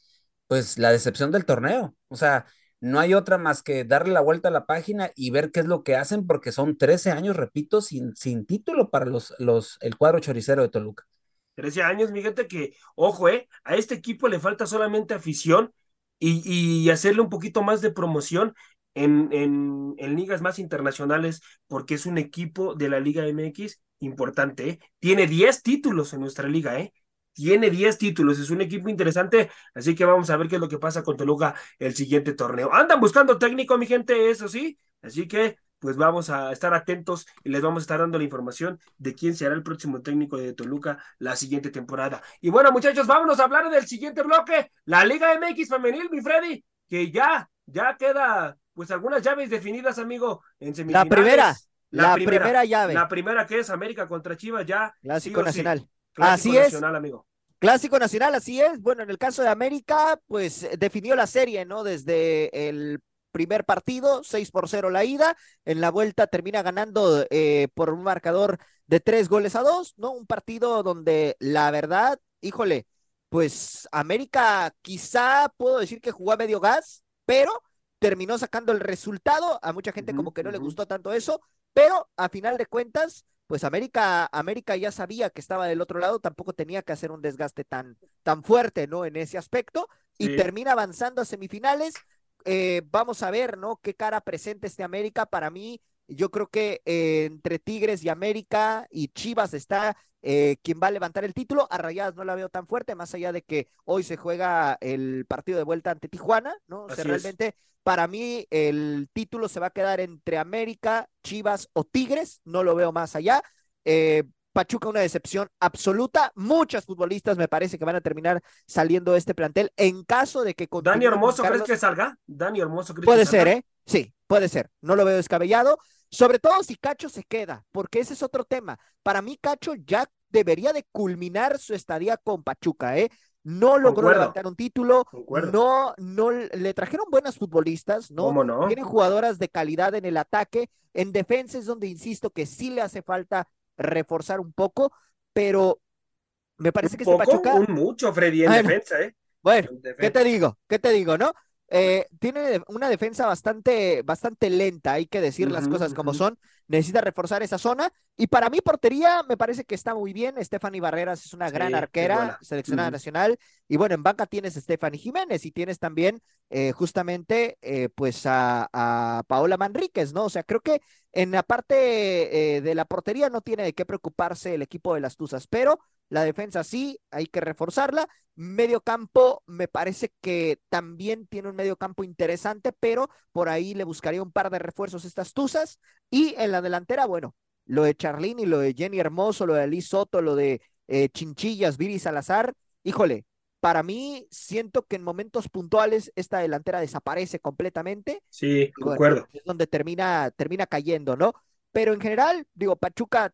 pues la decepción del torneo. O sea, no hay otra más que darle la vuelta a la página y ver qué es lo que hacen, porque son 13 años, repito, sin, sin título para los, los, el cuadro choricero de Toluca. 13 años, gente, que, ojo, eh, a este equipo le falta solamente afición y, y hacerle un poquito más de promoción en, en, en, ligas más internacionales, porque es un equipo de la Liga MX importante, ¿eh? Tiene 10 títulos en nuestra liga, ¿eh? Tiene 10 títulos, es un equipo interesante, así que vamos a ver qué es lo que pasa con Toluca el siguiente torneo. Andan buscando técnico, mi gente, eso sí, así que pues vamos a estar atentos y les vamos a estar dando la información de quién será el próximo técnico de Toluca la siguiente temporada. Y bueno, muchachos, vámonos a hablar del siguiente bloque, la Liga MX femenil, mi Freddy, que ya, ya queda pues algunas llaves definidas, amigo, en semifinales. La primera, la, primera, llave. La primera que es América contra Chivas, ya. Clásico Nacional. Clásico así nacional, es. amigo. Clásico nacional, así es. Bueno, en el caso de América, pues definió la serie, ¿no? Desde el primer partido, 6 por 0 la ida. En la vuelta termina ganando eh, por un marcador de tres goles a dos, ¿no? Un partido donde la verdad, híjole, pues América quizá puedo decir que jugó a medio gas, pero terminó sacando el resultado. A mucha gente como que no le gustó tanto eso, pero a final de cuentas, pues América, América ya sabía que estaba del otro lado, tampoco tenía que hacer un desgaste tan, tan fuerte, ¿no? En ese aspecto, y termina avanzando a semifinales. Eh, vamos a ver, ¿no? Qué cara presenta este América. Para mí, yo creo que eh, entre Tigres y América y Chivas está eh, quien va a levantar el título. A Rayadas no la veo tan fuerte, más allá de que hoy se juega el partido de vuelta ante Tijuana, ¿no? O sea, realmente para mí el título se va a quedar entre América, Chivas o Tigres, no lo veo más allá. Eh, Pachuca una decepción absoluta. Muchas futbolistas me parece que van a terminar saliendo de este plantel en caso de que... Dani Hermoso, ¿crees que salga? Dani Hermoso, ¿crees puede ser, ¿eh? Sí, puede ser. No lo veo descabellado. Sobre todo si Cacho se queda, porque ese es otro tema. Para mí, Cacho ya debería de culminar su estadía con Pachuca, ¿eh? No logró levantar un título, no, no le trajeron buenas futbolistas, ¿no? no? Tienen jugadoras de calidad en el ataque, en defensa es donde insisto que sí le hace falta reforzar un poco, pero me parece que este Pachuca. Un mucho, Freddy, en defensa, ¿eh? Bueno, ¿qué te digo? ¿Qué te digo, no? Eh, tiene una defensa bastante, bastante lenta, hay que decir las cosas como son. Necesita reforzar esa zona. Y para mí, portería, me parece que está muy bien. Stephanie Barreras es una gran arquera, seleccionada nacional. Y bueno, en banca tienes a Stephanie Jiménez y tienes también eh, justamente eh, pues a, a, Paola Manríquez, ¿no? O sea, creo que en la parte de la portería no tiene de qué preocuparse el equipo de las Tuzas, pero la defensa sí, hay que reforzarla. Medio campo, me parece que también tiene un medio campo interesante, pero por ahí le buscaría un par de refuerzos estas Tuzas. Y en la delantera, bueno, lo de Charlín y lo de Jenny Hermoso, lo de Liz Soto, lo de eh, Chinchillas, Viri Salazar, híjole, para mí siento que en momentos puntuales esta delantera desaparece completamente. Sí, concuerdo. es donde termina, termina cayendo, ¿no? Pero en general, digo, Pachuca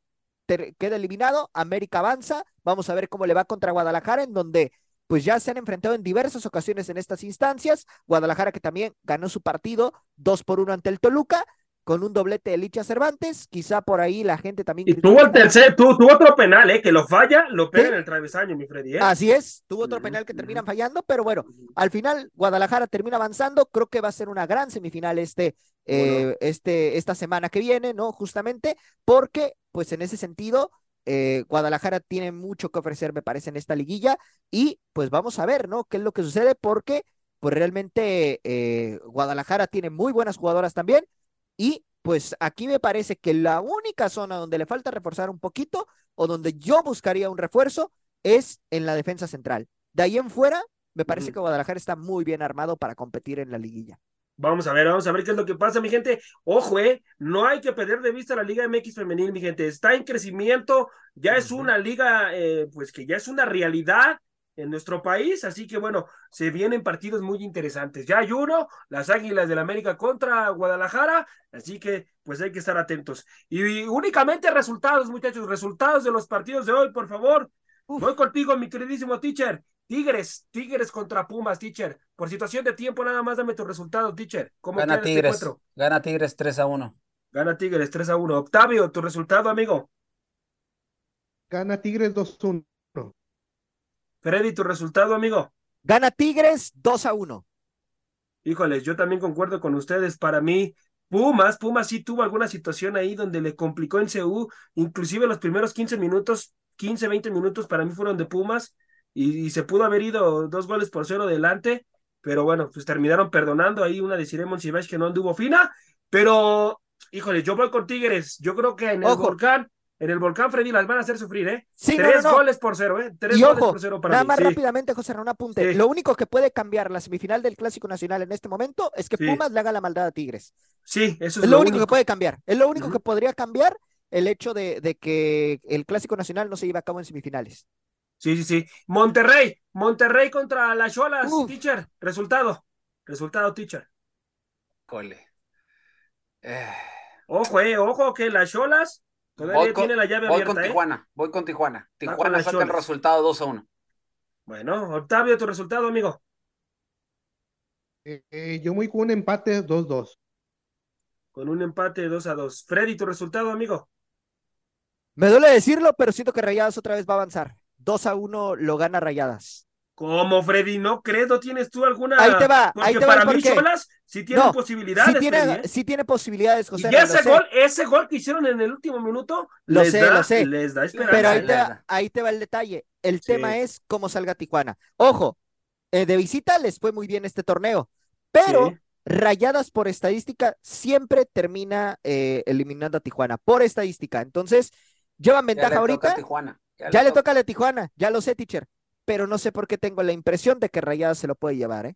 queda eliminado, América avanza, vamos a ver cómo le va contra Guadalajara, en donde pues ya se han enfrentado en diversas ocasiones en estas instancias, Guadalajara que también ganó su partido dos por uno ante el Toluca, con un doblete de Licha Cervantes, quizá por ahí la gente también. Y tuvo el tercer, tuvo, otro penal, ¿eh? que lo falla, lo pega en el travesaño, mi Freddy. ¿eh? Así es, tuvo otro penal que terminan fallando, pero bueno, al final Guadalajara termina avanzando, creo que va a ser una gran semifinal este, eh, este, esta semana que viene, ¿no? Justamente porque, pues en ese sentido, eh, Guadalajara tiene mucho que ofrecer, me parece, en esta liguilla, y pues vamos a ver, ¿no? ¿Qué es lo que sucede? Porque, pues realmente Guadalajara tiene muy buenas jugadoras también y pues aquí me parece que la única zona donde le falta reforzar un poquito o donde yo buscaría un refuerzo es en la defensa central. De ahí en fuera, me parece que Guadalajara está muy bien armado para competir en la liguilla. Vamos a ver, vamos a ver qué es lo que pasa, mi gente. Ojo, eh, no hay que perder de vista la Liga MX femenil, mi gente. Está en crecimiento, ya es una liga, eh, pues que ya es una realidad en nuestro país, así que bueno, se vienen partidos muy interesantes. Ya hay uno, las Águilas del América contra Guadalajara, así que pues hay que estar atentos. Y, únicamente resultados, muchachos, resultados de los partidos de hoy, por favor. Voy contigo, mi queridísimo teacher. Tigres, Tigres contra Pumas, teacher. Por situación de tiempo, nada más dame tu resultado, teacher. ¿Cómo Gana este Tigres. Gana Tigres 3 a 1. Gana Tigres 3 a 1. Octavio, tu resultado, amigo. Gana Tigres 2 a 1. Freddy, tu resultado, amigo. Gana Tigres 2 a 1. Híjoles, yo también concuerdo con ustedes. Para mí, Pumas, Pumas sí tuvo alguna situación ahí donde le complicó en CU, inclusive los primeros 15 minutos, 15, 20 minutos para mí fueron de Pumas y, se pudo haber ido dos goles por cero delante, pero bueno, pues terminaron perdonando ahí una de Ciremon Sivash que no anduvo fina, pero híjole, yo voy con Tigres, yo creo que en el volcán en el volcán Freddy las van a hacer sufrir, ¿eh? Sí, Tres goles por cero, ¿eh? Tres goles por cero para Nada más rápidamente, José un apunte. Lo único que puede cambiar la semifinal del Clásico Nacional en este momento es que Pumas le haga la maldad a Tigres. Sí, eso es, lo, único, que puede cambiar. Es lo único que podría cambiar el hecho de, de, que el Clásico Nacional no se lleve a cabo en semifinales. Sí, sí, sí. Monterrey, Monterrey contra las Cholas, teacher. Resultado, resultado, teacher. Cole. Eh. Ojo, eh, ojo, que las Cholas voy con, la llave voy con ¿eh? Tijuana, voy con Tijuana. Tijuana saca el resultado 2 a 1. Bueno, Octavio, tu resultado, amigo. Eh, eh, yo voy con un empate 2-2. Con un empate 2 a 2. Freddy, tu resultado, amigo. Me duele decirlo, pero siento que Rayadas otra vez va a avanzar. 2 a 1 lo gana Rayadas. ¿Cómo, Freddy? ¿No crees? ¿No tienes tú alguna? Ahí te va, ahí te para va. mí, Cholas sí tiene posibilidades. Sí tiene, ¿eh? sí tiene posibilidades, José. Y ese gol, ese gol que hicieron en el último minuto, lo sé, lo sé. Les da esperanza. Pero ahí te, va, ahí te va el detalle. El tema es cómo salga Tijuana. Ojo, eh, de visita les fue muy bien este torneo, pero Rayadas por estadística siempre termina eh, eliminando a Tijuana, por estadística. Entonces, llevan ventaja ahorita. Ya, ya, le, toca a la Tijuana, ya lo sé, teacher pero no sé por qué tengo la impresión de que Rayadas se lo puede llevar, ¿eh?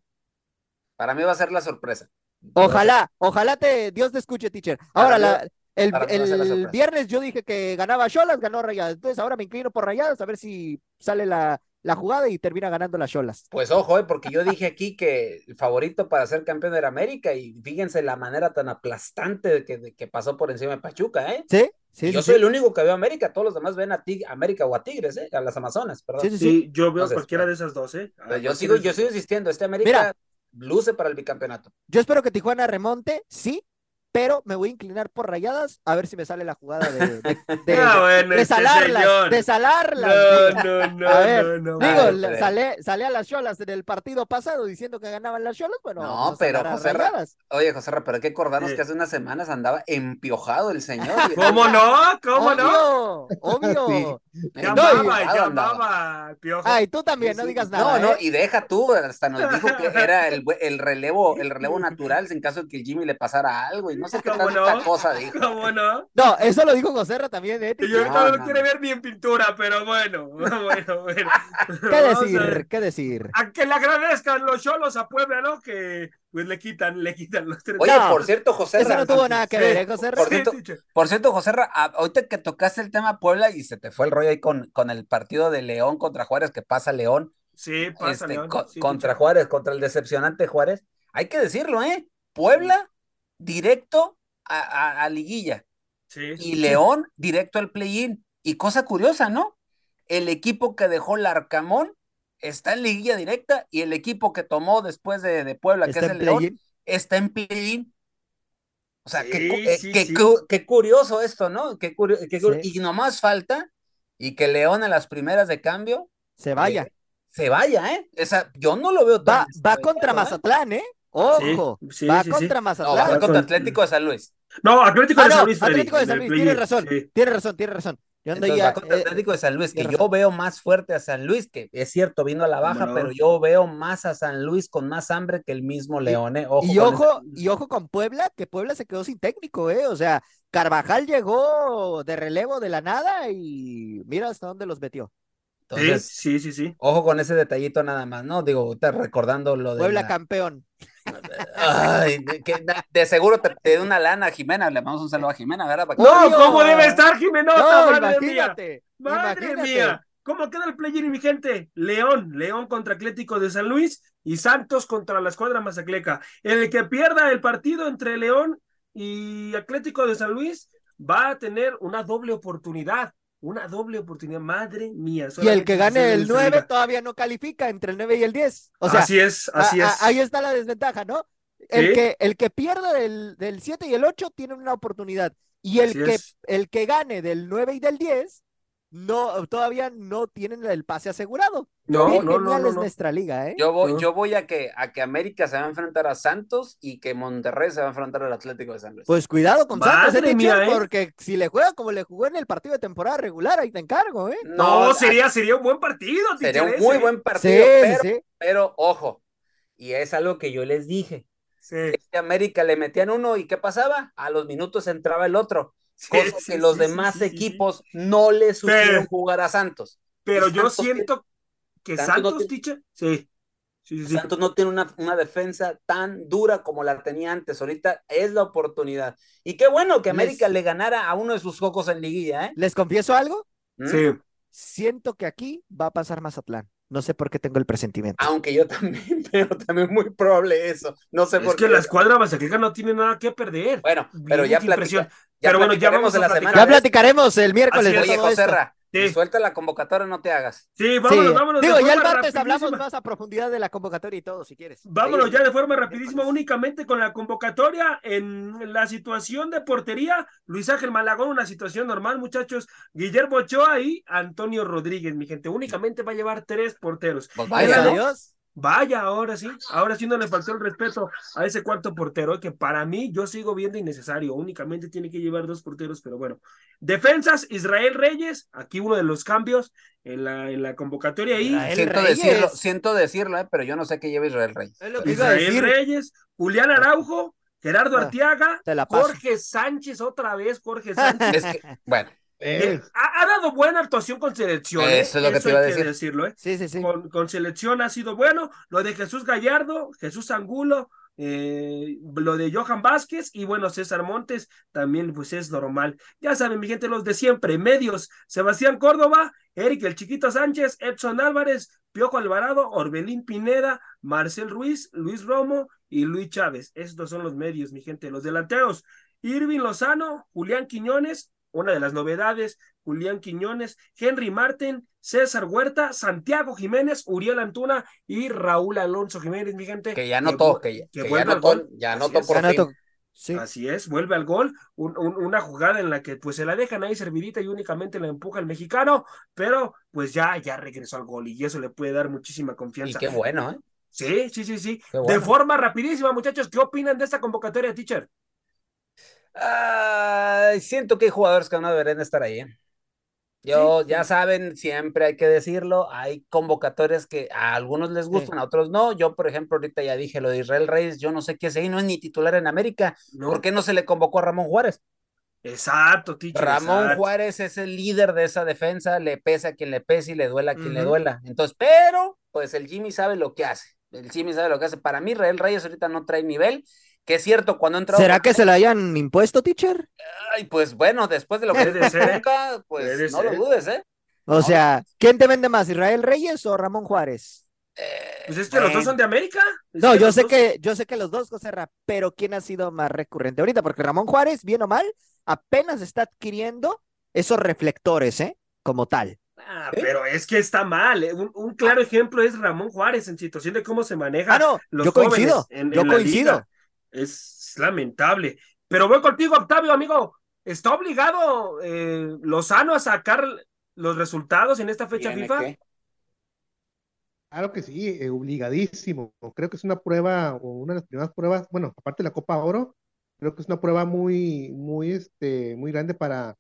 Para mí va a ser la sorpresa. Ojalá, ojalá te, Dios te escuche, teacher. Ahora, la, el, viernes yo dije que ganaba Cholas, ganó Rayadas. Entonces ahora me inclino por Rayadas a ver si sale la, la jugada y termina ganando las Cholas. Pues ojo, eh, porque yo dije aquí que el favorito para ser campeón era América y fíjense la manera tan aplastante de que, de que pasó por encima de Pachuca, ¿eh? Sí, sí. Yo sí, soy sí. el único que veo a América, todos los demás ven a Tig- América o a Tigres, ¿eh? A las Amazonas, perdón. Sí, sí, Sí, yo veo Entonces, cualquiera de esas dos, ¿eh? Yo Cualquiera sigo, yo sigo insistiendo, este América Mira. luce para el bicampeonato. Yo espero que Tijuana remonte, sí, pero me voy a inclinar por rayadas a ver si me sale la jugada de, de, de- Ah, bueno, de salarlas, señor. de salarlas. No, no, no, A ver, no, no. Digo, la- pero- salé, salé a las cholas en el partido pasado diciendo que ganaban las cholas, bueno, No, vamos a pero a José Ra- Rayadas. Oye, José Ra, pero hay que acordarnos Sí. que hace unas semanas andaba empiojado el señor. ¿Cómo no? ¿Cómo no? Obvio, obvio. Ya No, y- amaba, ya andaba. amaba el piojo. Ay, tú también, Sí, no sí. digas nada. No, no, ¿eh? y deja tú, hasta nos dijo que era el, el relevo, el relevo natural en caso de que el Jimmy le pasara algo y no sé qué ¿Cómo tanta no? cosa dijo. ¿Cómo no? No, eso lo dijo Joserra también, ¿eh? Y yo ahorita No, no, lo quiere ver ni en pintura, pero bueno, bueno, bueno. ¿Qué decir? ¿Qué decir? A que le agradezcan los cholos a Puebla, ¿no? Que pues le quitan, le quitan los tres. Oye, No, por cierto, José Eso Ra, no tuvo nada que ver, ¿eh, Joserra? Por cierto. Por cierto, José ahorita que tocaste el tema Puebla y se te fue el rollo ahí con, con el partido de León contra Juárez, que pasa León, Sí, pasa, este, León. co- Sí, contra Juárez, contra el decepcionante Juárez, hay que decirlo, ¿eh? Puebla directo a, a- a liguilla sí. y León directo al play-in. Y cosa curiosa, ¿no? El equipo que dejó Larcamón está en liguilla directa y el equipo que tomó después de, de Puebla, que es el León, está en play-in. O sea, qué, Sí, eh, sí, qué sí. cu- qué curioso esto, ¿no? Qué curio- qué curio- Sí. Y nomás falta y que León en las primeras de cambio Se vaya. eh, se vaya, ¿eh? Esa, yo no lo veo tan Va, va contra ¿eh? Mazatlán, ¿eh? Ojo, Sí, sí, va sí, sí. contra No, va Mazatlán. contra con- Atlético de San Luis. No, Atlético Ah, de no, San Luis, Atlético de San tienes razón, sí. tienes razón, tienes razón. Yo ando Entonces, ya, va contra eh, Atlético de San Luis, que yo veo más fuerte a San Luis, que es cierto, vino a la baja, no? pero yo veo más a San Luis con más hambre que el mismo León, ¿eh? Ojo Y ojo, y ojo con Puebla, que Puebla se quedó sin técnico, ¿eh? O sea, Carvajal llegó de relevo de la nada y mira hasta dónde los metió. Entonces, sí, sí, sí, sí. ojo con ese detallito nada más, ¿no? Digo, recordando lo de Puebla la- campeón. Ay, de, que da- de seguro te, te da una lana a Jimena, le mandamos un saludo a Jimena, ¿verdad? Para que- No. ¿cómo debe estar Jimenota? No, madre mía. imagínate, Madre imagínate. mía. ¿Cómo queda el play-in, mi gente? León, León contra Atlético de San Luis y Santos contra la escuadra Mazacleca. El que pierda el partido entre León y Atlético de San Luis va a tener una doble oportunidad. Una doble oportunidad, madre mía. Y el que gane el esta 9 liga. todavía no califica entre el 9 y el 10. O sea, así es, así a- a- es. ahí está la desventaja, ¿no? El Sí. que, el que pierda del, del 7 y el 8 tiene una oportunidad. Y el Así que, es. el que gane del 9 y del 10 no, todavía no tienen el pase asegurado. No, no, no, es nuestra liga, ¿eh? Yo voy, No. yo voy a que a que América se va a enfrentar a Santos y que Monterrey se va a enfrentar al Atlético de San Luis. Pues cuidado con Santos, ¿eh, mía? ¿eh? Porque si le juega como le jugó en el partido de temporada regular, ahí te encargo, ¿eh? No, sería, sería un buen partido. sería un muy ese. buen partido, sí, pero, sí. pero ojo, y es algo que yo les dije. Sí. que América le metían uno y ¿qué pasaba? A los minutos entraba el otro. Sí, Cosa sí, que los sí, demás sí, sí, sí, sí. equipos no le supieron jugar a Santos. Pero yo siento que Santos no Santos, tiene- teacher, sí. Sí, sí, sí. Santos no tiene una, una defensa tan dura como la tenía antes. Ahorita es la oportunidad. Y qué bueno que América Les- le ganara a uno de sus cocos en liguilla, ¿eh? ¿Les confieso algo? ¿Mm? Sí. Siento que aquí va a pasar Mazatlán. No sé por qué tengo el presentimiento. Aunque yo también, pero también muy probable eso. No sé Es por que qué. la escuadra Mazatleca no tiene nada que perder. Bueno, pero Bien, ya, platica- ya Pero bueno, ya platicaremos vamos a la platicar. semana. Ya platicaremos el miércoles es. Oye. Joserra, Sí. y suelta la convocatoria, no te hagas. Sí, vámonos, Sí. vámonos. de Digo, ya el forma martes hablamos más a profundidad de la convocatoria y todo, si quieres. Vámonos Sí. ya de forma rapidísima, únicamente con la convocatoria en la situación de portería. Luis Ángel Malagón, una situación normal, muchachos. Guillermo Ochoa y Antonio Rodríguez, mi gente. Únicamente va a llevar tres porteros. Pues vaya. Dios. Vaya, ahora sí, ahora sí no le faltó el respeto a ese cuarto portero, que para mí yo sigo viendo innecesario, únicamente tiene que llevar dos porteros, pero bueno. Defensas, Israel Reyes, aquí uno de los cambios en la, en la convocatoria ahí. Siento Reyes. decirlo, siento decirlo, eh, pero yo no sé qué lleva Israel Reyes. Es lo que iba a Israel decir. Reyes, Julián Araujo, Gerardo Ah, Artiaga. Jorge Sánchez, otra vez Jorge Sánchez. Es que, bueno, Eh, ha, ha dado buena actuación con selección. ¿eh? Eso es lo que te iba a decir. decirlo, ¿eh? Sí, sí, sí. con, con selección ha sido bueno. Lo de Jesús Gallardo, Jesús Angulo, eh, lo de Johan Vázquez y bueno, César Montes también pues es normal. Ya saben, mi gente, los de siempre, medios, Sebastián Córdoba, Eric el Chiquito Sánchez, Edson Álvarez, Piojo Alvarado, Orbelín Pineda, Marcel Ruiz, Luis Romo y Luis Chávez. Estos son los medios, mi gente. Los delanteros, Irving Lozano, Julián Quiñones, una de las novedades, Julián Quiñones, Henry Martin, César Huerta, Santiago Jiménez, Uriel Antuna y Raúl Alonso Jiménez, mi gente. Que ya notó, que, que, ya notó, ya notó por fin. Así es, vuelve al gol, una jugada en la que pues se la dejan ahí servidita y únicamente la empuja el mexicano, pero pues ya, ya regresó al gol y eso le puede dar muchísima confianza. Y qué bueno, ¿eh? Sí, sí, sí, sí. De forma rapidísima, muchachos, ¿qué opinan de esta convocatoria, teacher? Siento que hay jugadores que no deberían estar ahí. ¿eh? Yo, ya saben, siempre hay que decirlo, hay convocatorias que a algunos les gustan, a otros no. Yo, por ejemplo, ahorita ya dije lo de Israel Reyes, yo no sé qué es ahí, no es ni titular en América. ¿Por qué no se le convocó a Ramón Juárez? Exacto, teacher, Ramón Juárez es el líder de esa defensa, le pesa a quien le pese y le duela a quien le duela. Entonces, pero, pues el Jimmy sabe lo que hace. El Jimmy sabe lo que hace. Para mí, Israel Reyes ahorita no trae nivel que es cierto, cuando entró. ¿Será que se le hayan impuesto, teacher? Ay, pues bueno, después de lo que dice nunca, pues no lo dudes, ¿eh? O sea, ¿quién te vende más, Israel Reyes o Ramón Juárez? Eh, pues es que los dos son de América. no, yo sé que, yo sé que los dos, José Ra, pero ¿quién ha sido más recurrente ahorita? Porque Ramón Juárez, bien o mal, apenas está adquiriendo esos reflectores, ¿eh? Como tal. Ah, pero es que está mal. ¿eh? Un, claro ejemplo es Ramón Juárez en situación de cómo se maneja ah, no, los yo coincido, yo coincido es lamentable. Pero voy contigo, Octavio, amigo. ¿Está obligado eh, Lozano a sacar los resultados en esta fecha FIFA? Claro que sí, eh, obligadísimo. Creo que es una prueba, o una de las primeras pruebas, bueno, aparte de la Copa Oro, creo que es una prueba muy, muy, este, muy grande para,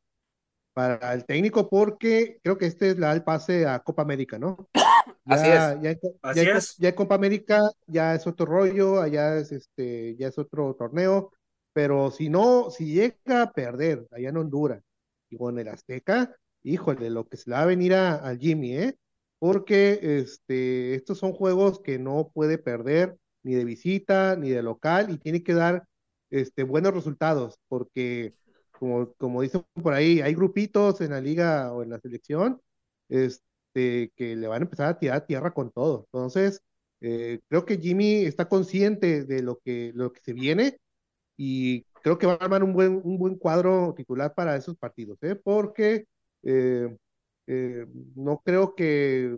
para el técnico, porque creo que este es el pase a Copa América, ¿no? Así es. Ya, Así es. ya Copa América ya es otro rollo, allá es este, ya es otro torneo, pero si no, si llega a perder allá en Honduras y con el Azteca, híjole, lo que se le va a venir a, Jimmy, ¿eh? Porque este, estos son juegos que no puede perder ni de visita ni de local y tiene que dar este, buenos resultados, porque como, como dicen por ahí, hay grupitos en la liga o en la selección este, que le van a empezar a tirar tierra con todo. Entonces, eh, creo que Jimmy está consciente de lo que, lo que se viene y creo que va a armar un buen, un buen cuadro titular para esos partidos, ¿eh? porque eh, eh, no creo que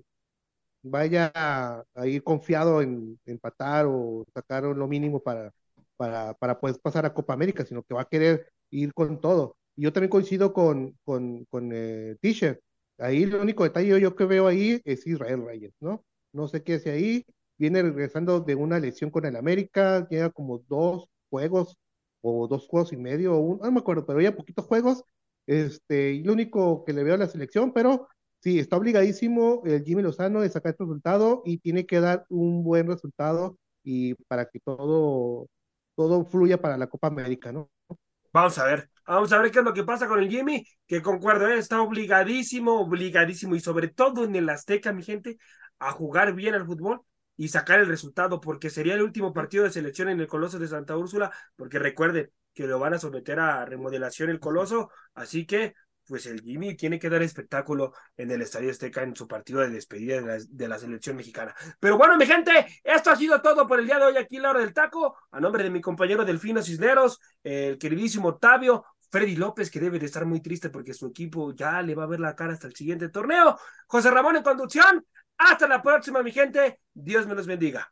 vaya a, ir confiado en, empatar o sacar lo mínimo para, para, para poder pasar a Copa América, sino que va a querer ir con todo. Yo también coincido con, con, con eh, T-shirt. Ahí el único detalle yo que veo ahí es Israel Reyes, ¿no? No sé qué hace ahí. Viene regresando de una lesión con el América, llega como dos juegos o dos juegos y medio, o no me acuerdo, pero ya poquitos juegos. Este, y lo único que le veo a la selección, pero sí, está obligadísimo el Jimmy Lozano de sacar este resultado y tiene que dar un buen resultado y para que todo, todo fluya para la Copa América, ¿no? Vamos a ver, vamos a ver qué es lo que pasa con el Jimmy, que concuerdo, ¿eh? está obligadísimo, obligadísimo y sobre todo en el Azteca, mi gente, a jugar bien al fútbol y sacar el resultado, porque sería el último partido de selección en el Coloso de Santa Úrsula, porque recuerde que lo van a someter a remodelación el Coloso, así que pues el Jimmy tiene que dar espectáculo en el Estadio Azteca en su partido de despedida de la, selección mexicana. Pero bueno, mi gente, esto ha sido todo por el día de hoy aquí en la hora del taco. A nombre de mi compañero Delfino Cisneros, el queridísimo Octavio, Freddy López, que debe de estar muy triste porque su equipo ya le va a ver la cara hasta el siguiente torneo. José Ramón en conducción. Hasta la próxima, mi gente. Dios me los bendiga.